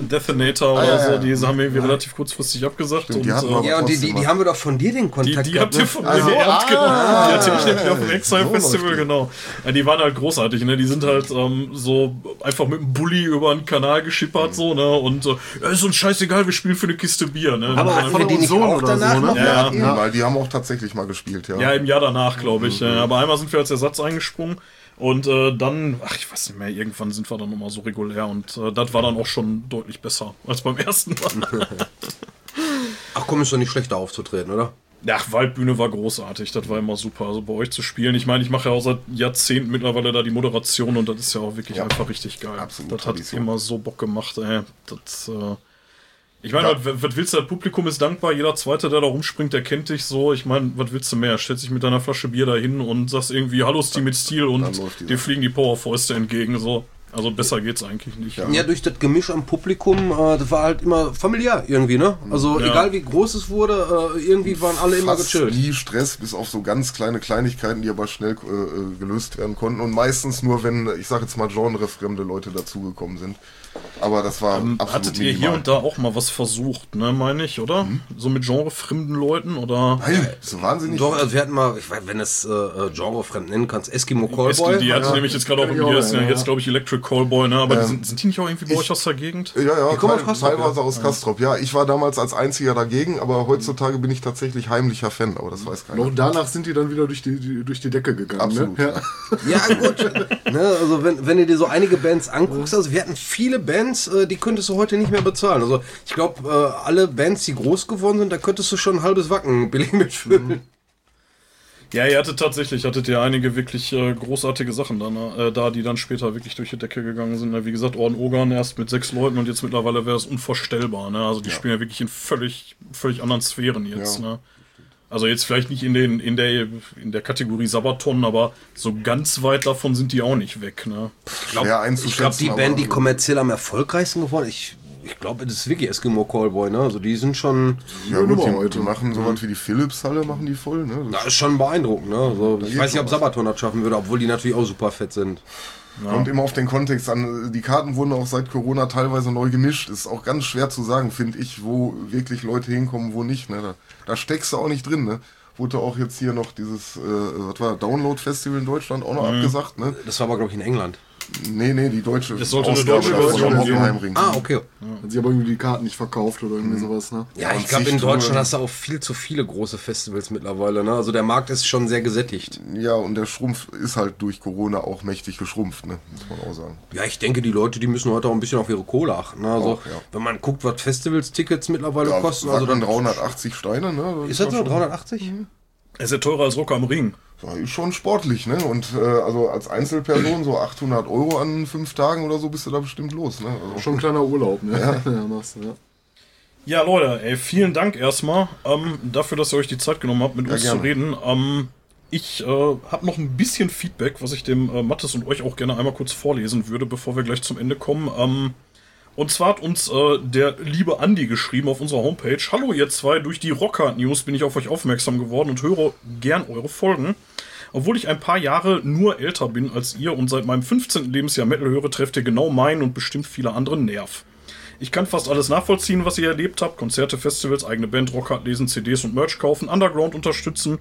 Deathinator Ah, oder ja, so, ja. die haben wir irgendwie relativ kurzfristig abgesagt. Stimmt, und, die hatten äh, Ja, und die, die, die haben wir doch von dir den Die, Kontakt die gehabt. habt ihr ne? von Also, mir geerbt, ah, genau. Die hatte ich nämlich auf dem Exile Festival, die. genau. Ja, die waren halt großartig, ne? Die sind halt ähm, so einfach mit dem Bulli über den Kanal geschippert, so, ne? Und äh, ja, ist uns scheißegal, wir spielen für eine Kiste Bier, ne? Aber auch von die nicht Sohn auch oder danach so, ne? noch Ja, mal- Weil die haben auch tatsächlich mal gespielt, ja. ja, im Jahr danach, glaube ich. ja. Aber einmal sind wir als Ersatz eingesprungen. Und äh, dann, ach, ich weiß nicht mehr, irgendwann sind wir dann nochmal so regulär und äh, das war dann auch schon deutlich besser als beim ersten Mal. Ach komm, ist doch nicht schlechter aufzutreten, oder? Ja, Waldbühne war großartig, das war immer super. Also bei euch zu spielen. Ich meine, ich mache ja auch seit Jahrzehnten mittlerweile da die Moderation und das ist ja auch wirklich Ja. einfach richtig geil. Absolut das hat Tradition. immer so Bock gemacht, ey. Das, äh ich meine, was, was willst du, das Publikum ist dankbar, jeder Zweite, der da rumspringt, der kennt dich so. Ich meine, was willst du mehr? Stellst dich mit deiner Flasche Bier dahin und sagst irgendwie, hallo Steve mit Stil und dir fliegen die Powerfäuste entgegen, so. Also besser geht's eigentlich nicht. Ja, durch das Gemisch am Publikum, äh, das war halt immer familiär irgendwie, ne? Also Ja. egal wie groß es wurde, äh, irgendwie waren alle immer Fast gechillt. nie Stress, bis auf so ganz kleine Kleinigkeiten, die aber schnell äh, äh, gelöst werden konnten. Und meistens nur, wenn, ich sage jetzt mal, genrefremde Leute dazugekommen sind. Aber das war absolut Hattet ihr hier minimal. und da auch mal was versucht, ne, meine ich, oder? Mhm. So mit genrefremden Leuten oder? Nein, so wahnsinnig. Doch, also wir hatten mal, ich weiß, wenn es äh, äh, genrefremd nennen kannst, Eskimo Callboy. Eski, die hatte ja. nämlich jetzt gerade auch irgendwie, das ist ja ja. jetzt glaube ich Electric Callboy, ne? Aber die sind, sind die nicht auch irgendwie bei euch aus der Gegend? Ja, ja, Die kommen teil- aus teilweise aus Kastrop. Ja, ich war damals als einziger dagegen, aber heutzutage bin ich tatsächlich heimlicher Fan, aber das weiß keiner. Noch danach sind die dann wieder durch die, die, durch die Decke gegangen. Absolut. Ne? Ja. Ja, gut. ne, also wenn, wenn du dir so einige Bands anguckst, also wir hatten viele Bands, äh, die könntest du heute nicht mehr bezahlen. Also ich glaube, äh, alle Bands, die groß geworden sind, da könntest du schon ein halbes Wacken billig mitfüllen. Ja, ihr hattet tatsächlich, hattet ihr einige wirklich äh, großartige Sachen dann, äh, da, die dann später wirklich durch die Decke gegangen sind. Ne? Wie gesagt, Orden Ogern erst mit sechs Leuten und jetzt mittlerweile wäre es unvorstellbar. Ne? Also die spielen ja wirklich in völlig, völlig anderen Sphären jetzt. Ja. Ne? Also jetzt vielleicht nicht in, den, in, der, in der Kategorie Sabaton, aber so ganz weit davon sind die auch nicht weg. Ne? Ich glaube, einzuschätzen. die Band, die kommerziell am erfolgreichsten geworden ich, ich glaube, das ist wirklich Eskimo Callboy, ne? Also die sind schon, Ja, gut, die, heute. die machen sowas wie die Philips-Halle, machen die voll, ne? Das das ist schon beeindruckend, ne? Also, ich weiß nicht, ob. Sabaton das schaffen würde, obwohl die natürlich auch super fett sind. Kommt immer auf den Kontext an. Die Karten wurden auch seit Corona teilweise neu gemischt. Ist auch ganz schwer zu sagen, finde ich, wo wirklich Leute hinkommen, wo nicht. Ne? Da, da steckst du auch nicht drin, ne? Wurde auch jetzt hier noch dieses, äh, was war, Download-Festival in Deutschland auch noch abgesagt, ne? Das war aber, glaube ich, in England. Nee, nee, die deutsche Es sollte eine Ausgabe deutsche Version. Hockenheimring. Ah, okay. Hat sich aber irgendwie die Karten nicht verkauft oder irgendwie sowas. Ne? Ja, ich glaube, in Deutschland hast du auch viel zu viele große Festivals mittlerweile. Ne? Also der Markt ist schon sehr gesättigt. Ja, und der Schrumpf ist halt durch Corona auch mächtig geschrumpft, ne? Muss man auch sagen. Ja, ich denke, die Leute, die müssen heute auch ein bisschen auf ihre Kohle achten. Ne? Also, Auch, ja. wenn man guckt, was Festivals-Tickets mittlerweile Ja, kosten, also dann 380 Steine, ne? Ist das schon- 380? Ist ja teurer als Rock am Ring. Ja, ist schon sportlich, ne? Und äh, also als Einzelperson so 800 Euro an fünf Tagen oder so bist du da bestimmt los, ne? Also, Schon ein kleiner Urlaub. Ne? Ja. machst du, ja. Ja, Leute, ey, vielen Dank erstmal ähm, dafür, dass ihr euch die Zeit genommen habt, mit uns gerne. zu reden. Ähm, ich äh, habe noch ein bisschen Feedback, was ich dem äh, Mattes und euch auch gerne einmal kurz vorlesen würde, bevor wir gleich zum Ende kommen. Ähm, und zwar hat uns äh, der liebe Andi geschrieben auf unserer Homepage. Hallo ihr zwei, durch die Rocker News bin ich auf euch aufmerksam geworden und höre gern eure Folgen. Obwohl ich ein paar Jahre nur älter bin als ihr und seit meinem 15. Lebensjahr Metal höre, trefft ihr genau meinen und bestimmt viele andere Nerv. Ich kann fast alles nachvollziehen, was ihr erlebt habt. Konzerte, Festivals, eigene Band, Rockart lesen, CDs und Merch kaufen, Underground unterstützen.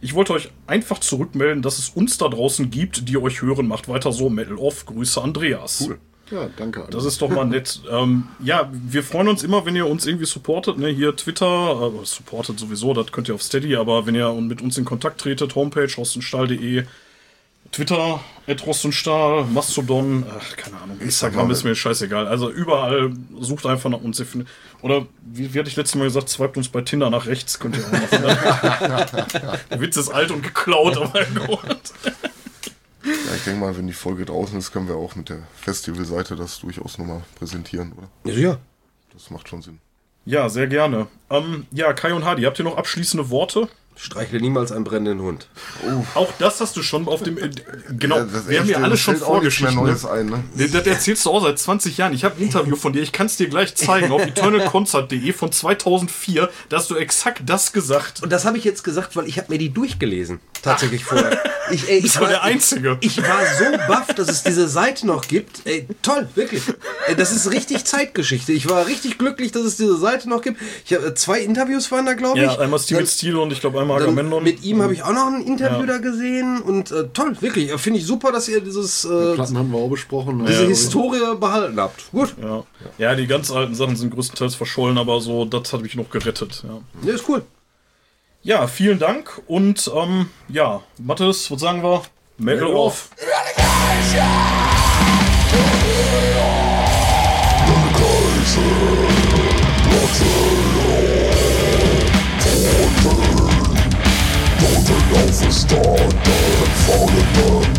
Ich wollte euch einfach zurückmelden, dass es uns da draußen gibt, die euch hören. Macht weiter so. Metal off. Grüße Andreas. Cool. Ja, danke. Das ist doch mal nett. ähm, ja, wir freuen uns immer, wenn ihr uns irgendwie supportet. Ne? Hier Twitter, äh, supportet sowieso, das könnt ihr auf Steady, aber wenn ihr mit uns in Kontakt tretet, Homepage rostenstahl.de, Twitter, Rostenstahl, Mastodon, ach, keine Ahnung, Instagram ist mir scheißegal. Also überall sucht einfach nach uns. Oder wie, wie hatte ich letztes Mal gesagt, swiped uns bei Tinder nach rechts, könnt ihr auch machen. Der Witz ist alt und geklaut, aber Gott. Ja, ich denke mal, wenn die Folge draußen ist, können wir auch mit der Festivalseite das durchaus nochmal präsentieren, oder? Ja. Das macht schon Sinn. Ja, sehr gerne. Ähm, ja, Kai und Hadi, habt ihr noch abschließende Worte? Streichle niemals einen brennenden Hund. Auch das hast du schon auf dem. Äh, genau, Ja, das wir haben ja mir alles schon vorgeschrieben. Neues ein, ne? Das erzählst du auch seit 20 Jahren. Ich habe ein Interview von dir, ich kann es dir gleich zeigen, auf eternalconcert.de von 2004. Da hast du exakt das gesagt. Und das habe ich jetzt gesagt, weil ich habe mir die durchgelesen. Tatsächlich vorher. Ich, ey, ich du der Einzige? Ich, ich war so baff, dass es diese Seite noch gibt. Ey, toll, wirklich. Das ist richtig Zeitgeschichte. Ich war richtig glücklich, dass es diese Seite noch gibt. Ich hab, äh, zwei Interviews waren da, glaube ich. Ja, einmal Steven Dann- Stil und ich glaube einmal dann Agamemnon. mit ihm habe ich auch noch ein Interview Ja. da gesehen und äh, toll, wirklich. Finde ich super, dass ihr dieses, äh, Platten haben wir auch besprochen. ne? diese Ja, Historie behalten habt. Gut, ja. ja, die ganz alten Sachen sind größtenteils verschollen, aber so, das hat mich noch gerettet. Ja, ja, ist cool. ja vielen Dank und ähm, ja, Mathis, was sagen wir? Metal off. Kaiser, Thunder, thunder, thunder.